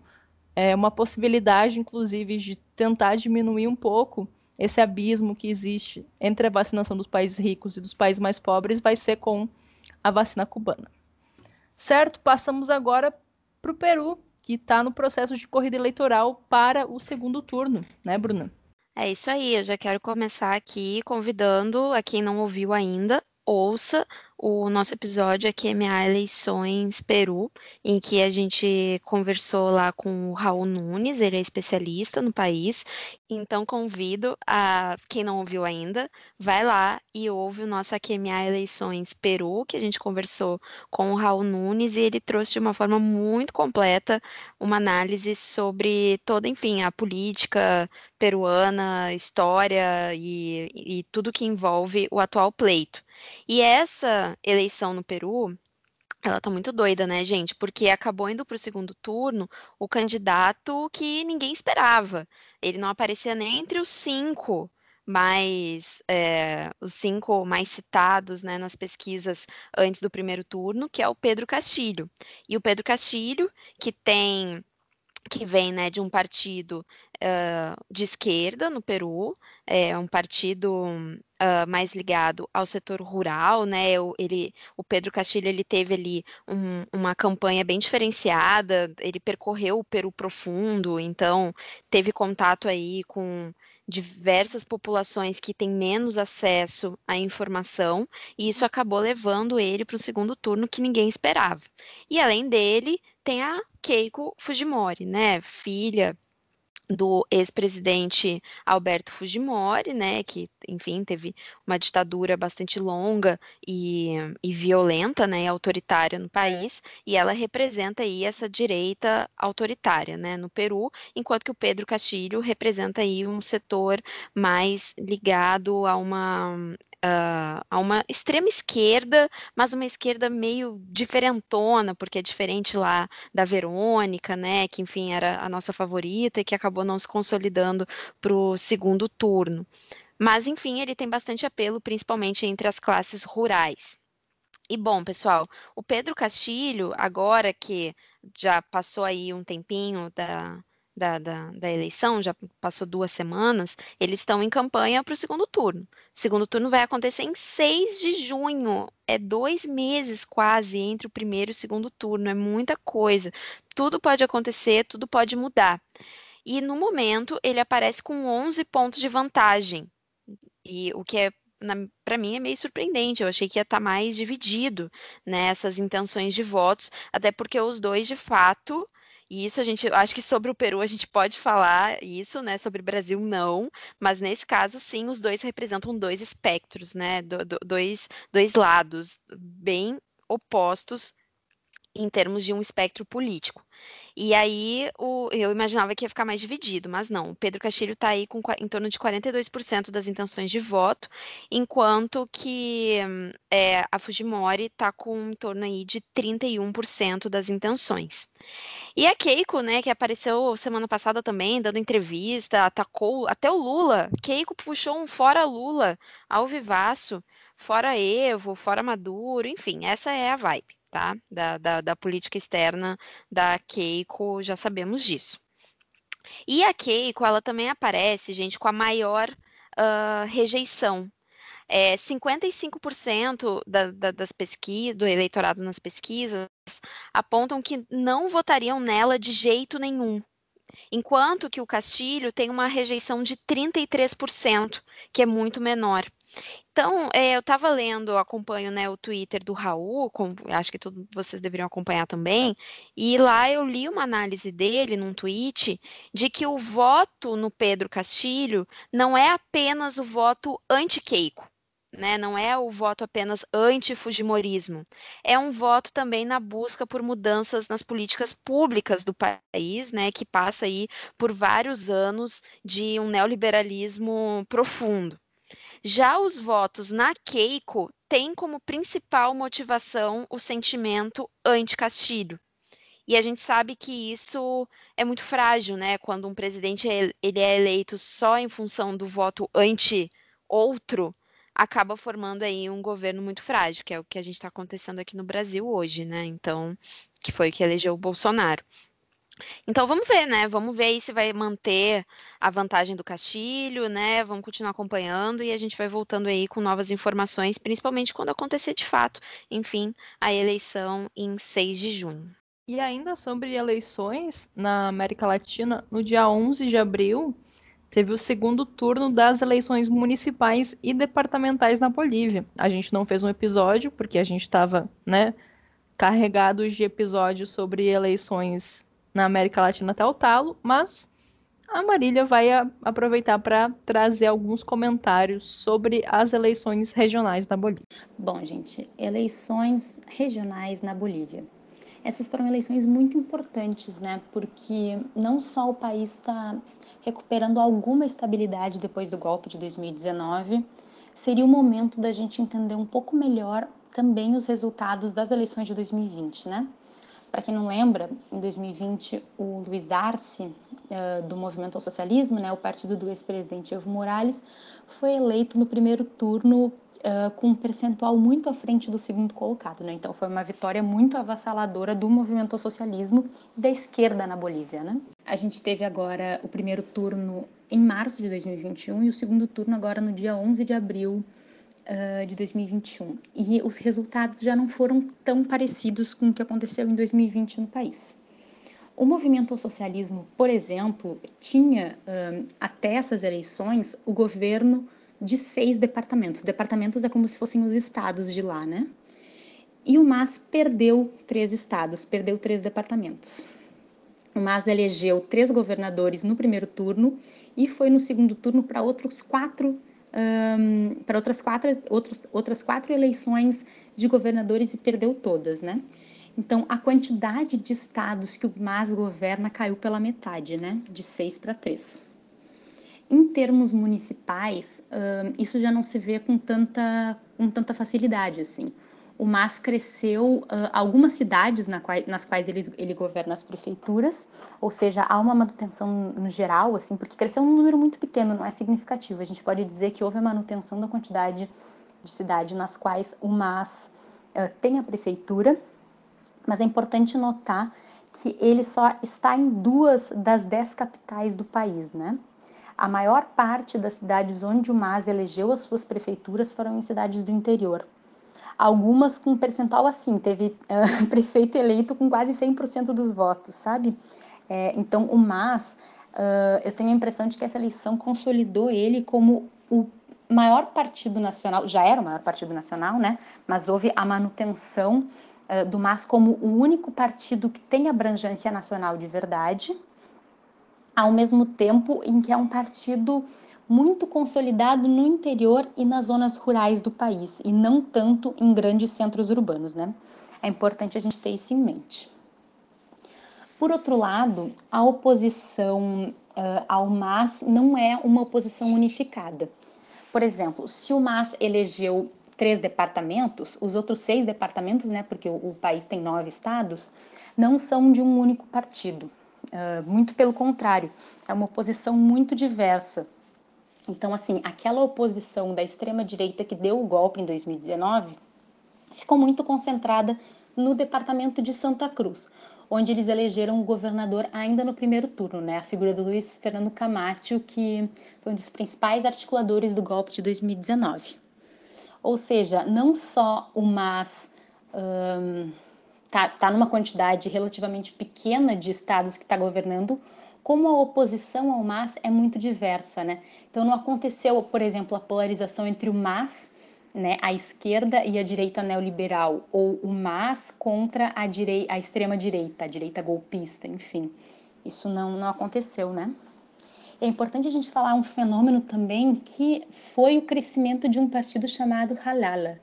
Speaker 1: é uma possibilidade, inclusive, de tentar diminuir um pouco esse abismo que existe entre a vacinação dos países ricos e dos países mais pobres, vai ser com a vacina cubana. Certo? Passamos agora para o Peru, que está no processo de corrida eleitoral para o segundo turno, né, Bruna?
Speaker 2: É isso aí, eu já quero começar aqui convidando a quem não ouviu ainda, ouça o nosso episódio aqui MA Eleições Peru, em que a gente conversou lá com o Raul Nunes, ele é especialista no país. Então convido a quem não ouviu ainda, vai lá e ouve o nosso AQMA Eleições Peru, que a gente conversou com o Raul Nunes e ele trouxe de uma forma muito completa uma análise sobre toda, enfim, a política peruana, história e, e tudo que envolve o atual pleito. E essa eleição no Peru, ela tá muito doida, né, gente? Porque acabou indo para o segundo turno o candidato que ninguém esperava. Ele não aparecia nem entre os cinco mais é, os cinco mais citados né, nas pesquisas antes do primeiro turno, que é o Pedro Castilho. E o Pedro Castilho, que tem que vem né, de um partido uh, de esquerda no Peru, é um partido uh, mais ligado ao setor rural, né? O, ele, o Pedro Castilho ele teve ali um, uma campanha bem diferenciada, ele percorreu o Peru profundo, então teve contato aí com diversas populações que têm menos acesso à informação, e isso acabou levando ele para o segundo turno que ninguém esperava. E além dele, tem a Keiko Fujimori, né, filha do ex-presidente Alberto Fujimori, né, que, enfim, teve uma ditadura bastante longa e, e violenta, né, autoritária no país, e ela representa aí essa direita autoritária, né, no Peru, enquanto que o Pedro Castilho representa aí um setor mais ligado a uma uh, a uma extrema esquerda, mas uma esquerda meio diferentona, porque é diferente lá da Verônica, né, que enfim era a nossa favorita e que acabou não se consolidando para o segundo turno. Mas enfim, ele tem bastante apelo, principalmente entre as classes rurais. E bom, pessoal, o Pedro Castilho, agora que já passou aí um tempinho da, da, da, da, eleição, já passou duas semanas, eles estão em campanha para o segundo turno. O segundo turno vai acontecer em 6 de junho. É dois meses quase entre o primeiro e o segundo turno. É muita coisa. Tudo pode acontecer, tudo pode mudar. E no momento ele aparece com 11 pontos de vantagem. E o que é para mim é meio surpreendente. Eu achei que ia estar tá mais dividido nessas né, intenções de votos, até porque os dois, de fato, e isso a gente, acho que sobre o Peru a gente pode falar isso, né? Sobre o Brasil não, mas nesse caso sim, os dois representam dois espectros, né? Do, do, dois, dois lados bem opostos em termos de um espectro político. E aí o, eu imaginava que ia ficar mais dividido, mas não. O Pedro Castilho está aí com em torno de 42% das intenções de voto, enquanto que é, a Fujimori está com em torno aí de 31% das intenções. E a Keiko, né, que apareceu semana passada também, dando entrevista, atacou até o Lula. Keiko puxou um fora Lula ao vivaço, fora Evo, fora Maduro, enfim, essa é a vibe tá? Da, da, da política externa da Keiko, já sabemos disso. E a Keiko, ela também aparece, gente, com a maior uh, rejeição. É, 55% da, da, das pesquisas, do eleitorado nas pesquisas, apontam que não votariam nela de jeito nenhum. Enquanto que o Castilho tem uma rejeição de 33%, que é muito menor. Então, é, eu estava lendo, acompanho né, o Twitter do Raul, com, acho que todos vocês deveriam acompanhar também, e lá eu li uma análise dele num tweet de que o voto no Pedro Castilho não é apenas o voto anti-Keiko. Né, não é o voto apenas anti-fujimorismo, é um voto também na busca por mudanças nas políticas públicas do país, né, que passa aí por vários anos de um neoliberalismo profundo. Já os votos na Keiko têm como principal motivação o sentimento anti-Castilho. E a gente sabe que isso é muito frágil, né? Quando um presidente ele é eleito só em função do voto anti-outro, acaba formando aí um governo muito frágil, que é o que a gente está acontecendo aqui no Brasil hoje, né? Então, que foi o que elegeu o Bolsonaro. Então vamos ver, né? Vamos ver aí se vai manter a vantagem do Castilho, né? Vamos continuar acompanhando e a gente vai voltando aí com novas informações, principalmente quando acontecer de fato, enfim, a eleição em 6 de junho.
Speaker 1: E ainda sobre eleições na América Latina, no dia 11 de abril, teve o segundo turno das eleições municipais e departamentais na Bolívia. A gente não fez um episódio porque a gente estava, né, carregados de episódios sobre eleições na América Latina até o talo, mas a Marília vai a, aproveitar para trazer alguns comentários sobre as eleições regionais na Bolívia.
Speaker 3: Bom, gente, eleições regionais na Bolívia. Essas foram eleições muito importantes, né? Porque não só o país está recuperando alguma estabilidade depois do golpe de 2019, seria o momento da gente entender um pouco melhor também os resultados das eleições de 2020, né? Para quem não lembra, em 2020, o Luiz Arce, uh, do Movimento ao Socialismo, né, o partido do ex-presidente Evo Morales, foi eleito no primeiro turno uh, com um percentual muito à frente do segundo colocado. Né? Então, foi uma vitória muito avassaladora do Movimento ao Socialismo e da esquerda na Bolívia. Né? A gente teve agora o primeiro turno em março de 2021 e o segundo turno agora no dia 11 de abril uh, de 2021. E os resultados já não foram tão parecidos com o que aconteceu em 2020 no país. O movimento ao socialismo, por exemplo, tinha uh, até essas eleições o governo de seis departamentos. Departamentos é como se fossem os estados de lá, né? E o MAS perdeu três estados, perdeu três departamentos. O MAS elegeu três governadores no primeiro turno e foi no segundo turno para outros quatro um, para outras quatro, outros, outras quatro eleições de governadores e perdeu todas, né? Então, a quantidade de estados que o MAS governa caiu pela metade, né? De seis para três. Em termos municipais, um, isso já não se vê com tanta, com tanta facilidade, assim o MAS cresceu uh, algumas cidades na nas quais ele, ele governa as prefeituras, ou seja, há uma manutenção no geral, assim, porque cresceu um número muito pequeno, não é significativo. A gente pode dizer que houve a manutenção da quantidade de cidades nas quais o MAS uh, tem a prefeitura, mas é importante notar que ele só está em duas das dez capitais do país, né? A maior parte das cidades onde o MAS elegeu as suas prefeituras foram em cidades do interior algumas com percentual assim, teve uh, prefeito eleito com quase 100% dos votos, sabe? É, então, o MAS, uh, eu tenho a impressão de que essa eleição consolidou ele como o, maior partido nacional, já era o maior partido nacional, né? Mas houve a manutenção uh, do MAS como o único partido que tem abrangência nacional de verdade, ao mesmo tempo em que é um partido muito consolidado no interior e nas zonas rurais do país, e não tanto em grandes centros urbanos, né? É importante a gente ter isso em mente. Por outro lado, a oposição uh, ao MAS não é uma oposição unificada. Por exemplo, se o MAS elegeu três departamentos, os outros seis departamentos, né, porque o, o país tem nove estados, não são de um único partido. Uh, muito pelo contrário, é uma oposição muito diversa. Então, assim, aquela oposição da extrema-direita que deu o golpe em 2019 ficou muito concentrada no departamento de Santa Cruz, onde eles elegeram o governador ainda no primeiro turno, né? A figura do Luiz Fernando Camacho, que foi um dos principais articuladores do golpe de 2019. Ou seja, não só o MAS um, tá, tá numa quantidade relativamente pequena de estados que está governando, como a oposição ao MAS é muito diversa, né? Então não aconteceu, por exemplo, a polarização entre o MAS né, a esquerda e a direita neoliberal, ou o MAS contra a, direi a extrema-direita, a direita golpista, enfim. Isso não, não aconteceu, né? É importante a gente falar um fenômeno também que foi o crescimento de um partido chamado Halala.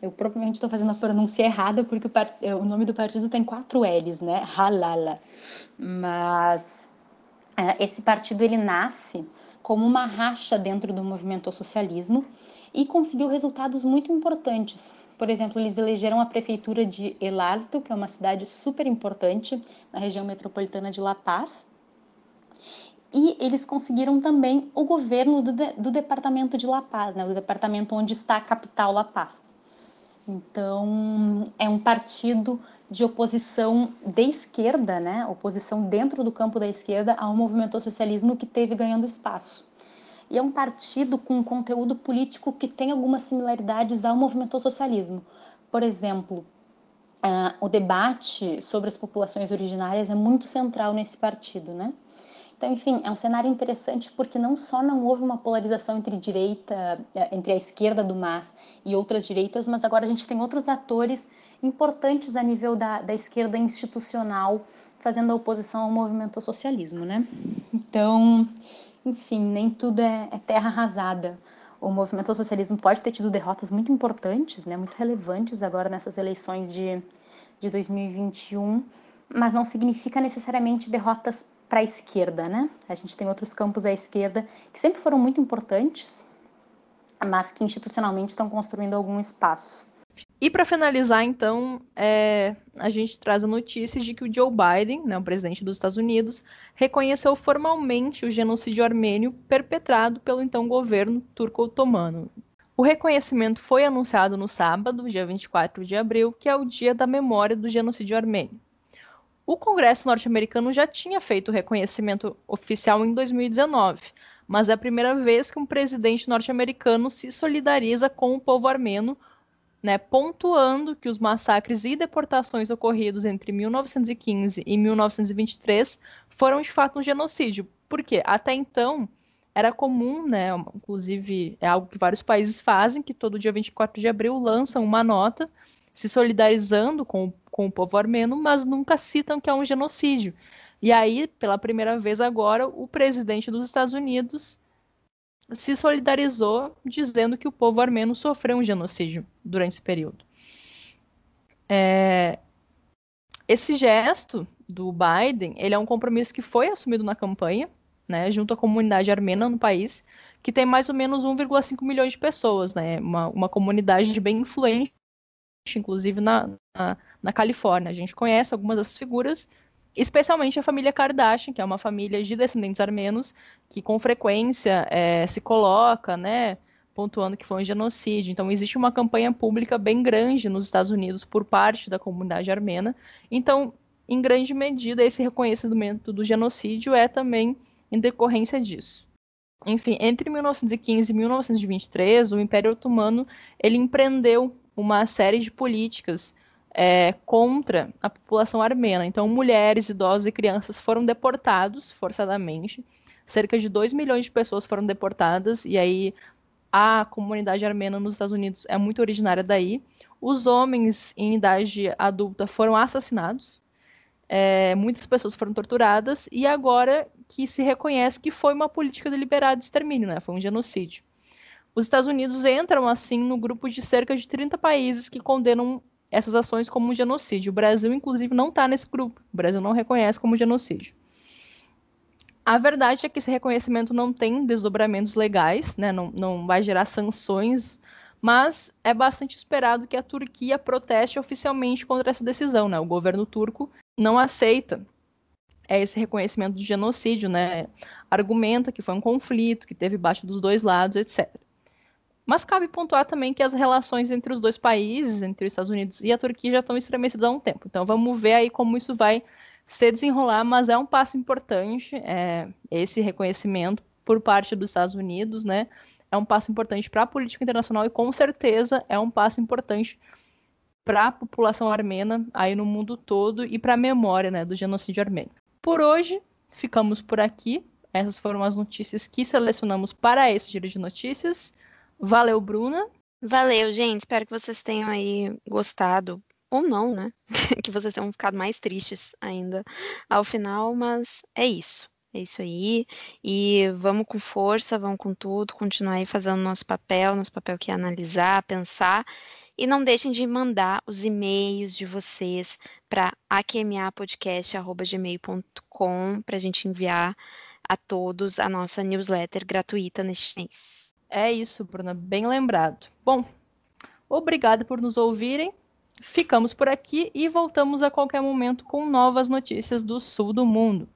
Speaker 3: Eu provavelmente estou fazendo a pronúncia errada porque o, o, nome do partido tem quatro L's, né? Halala. Mas é, esse partido ele nasce como uma racha dentro do movimento socialismo e conseguiu resultados muito importantes. Por exemplo, eles elegeram a prefeitura de El Alto, que é uma cidade super importante na região metropolitana de La Paz. E eles conseguiram também o governo do, de, do departamento de La Paz, né, do departamento onde está a capital La Paz. Então, é um partido de oposição de esquerda, né? Oposição dentro do campo da esquerda ao movimento socialismo que teve ganhando espaço e é um partido com conteúdo político que tem algumas similaridades ao movimento socialismo. Por exemplo, uh, o debate sobre as populações originárias é muito central nesse partido, né? Então, enfim, é um cenário interessante porque não só não houve uma polarização entre direita, eh, entre a esquerda do MAS e outras direitas, mas agora a gente tem outros atores importantes a nível da, da esquerda institucional fazendo a oposição ao movimento socialismo, né? Então, enfim, nem tudo é, é terra arrasada. O movimento socialismo pode ter tido derrotas muito importantes, né, muito relevantes agora nessas eleições de, de 2021, mas não significa necessariamente derrotas para a esquerda, né? A gente tem outros campos à esquerda que sempre foram muito importantes, mas que institucionalmente estão construindo algum espaço.
Speaker 1: E para finalizar, então, é, a gente traz a notícia de que o Joe Biden, né, o presidente dos Estados Unidos, reconheceu formalmente o genocídio armênio perpetrado pelo então governo turco-otomano. O reconhecimento foi anunciado no sábado, dia 24 de abril, que é o dia da memória do genocídio armênio. O Congresso norte-americano já tinha feito o reconhecimento oficial em 2019, mas é a primeira vez que um presidente norte-americano se solidariza com o povo armênio né, pontuando que os massacres e deportações ocorridos entre 1915 e 1923 foram de fato um genocídio. Porque até então era comum, né, inclusive é algo que vários países fazem, que todo dia 24 de abril lançam uma nota se solidarizando com, com o povo armeno, mas nunca citam que é um genocídio. E aí, pela primeira vez agora, o presidente dos Estados Unidos se solidarizou dizendo que o povo armeno sofreu um genocídio durante esse período. É... Esse gesto do Biden, ele é um compromisso que foi assumido na campanha, né, junto à comunidade armena no país, que tem mais ou menos 1,5 milhões de pessoas, né, uma, uma comunidade bem influente, inclusive na, na, na Califórnia. A gente conhece algumas dessas figuras, especialmente a família Kardashian, que é uma família de descendentes armenos, que com frequência é, se coloca, né, pontuando que foi um genocídio. Então, existe uma campanha pública bem grande nos Estados Unidos por parte da comunidade armena. Então, em grande medida, esse reconhecimento do genocídio é também em decorrência disso. Enfim, entre 1915 e 1923, o Império Otomano ele empreendeu uma série de políticas é, contra a população armena. Então, mulheres, idosos e crianças foram deportados forçadamente. Cerca de 2 milhões de pessoas foram deportadas, e aí a comunidade armena nos Estados Unidos é muito originária daí. Os homens em idade adulta foram assassinados, é, muitas pessoas foram torturadas, e agora que se reconhece que foi uma política deliberada de extermínio, né? foi um genocídio. Os Estados Unidos entram, assim, no grupo de cerca de 30 países que condenam essas ações como genocídio. O Brasil, inclusive, não está nesse grupo. O Brasil não reconhece como genocídio. A verdade é que esse reconhecimento não tem desdobramentos legais, né? não, não vai gerar sanções, mas é bastante esperado que a Turquia proteste oficialmente contra essa decisão. Né? O governo turco não aceita esse reconhecimento de genocídio, né? argumenta que foi um conflito, que teve baixo dos dois lados, etc. Mas cabe pontuar também que as relações entre os dois países, entre os Estados Unidos e a Turquia, já estão estremecidas há um tempo. Então vamos ver aí como isso vai se desenrolar, mas é um passo importante é, esse reconhecimento por parte dos Estados Unidos, né? É um passo importante para a política internacional e com certeza é um passo importante para a população armena aí no mundo todo e para a memória né, do genocídio armênio. Por hoje, ficamos por aqui. Essas foram as notícias que selecionamos para esse giro de notícias. Valeu, Bruna.
Speaker 2: Valeu, gente. Espero que vocês tenham aí gostado. Ou não, né? que vocês tenham ficado mais tristes ainda ao final, mas é isso. É isso aí. E vamos com força, vamos com tudo, continuar aí fazendo nosso papel, nosso papel que é analisar, pensar. E não deixem de mandar os e-mails de vocês para aqmapodcast.gmail.com para a gente enviar a todos a nossa newsletter gratuita neste mês.
Speaker 1: É isso, Bruna, bem lembrado. Bom, obrigada por nos ouvirem. Ficamos por aqui e voltamos a qualquer momento com novas notícias do sul do mundo.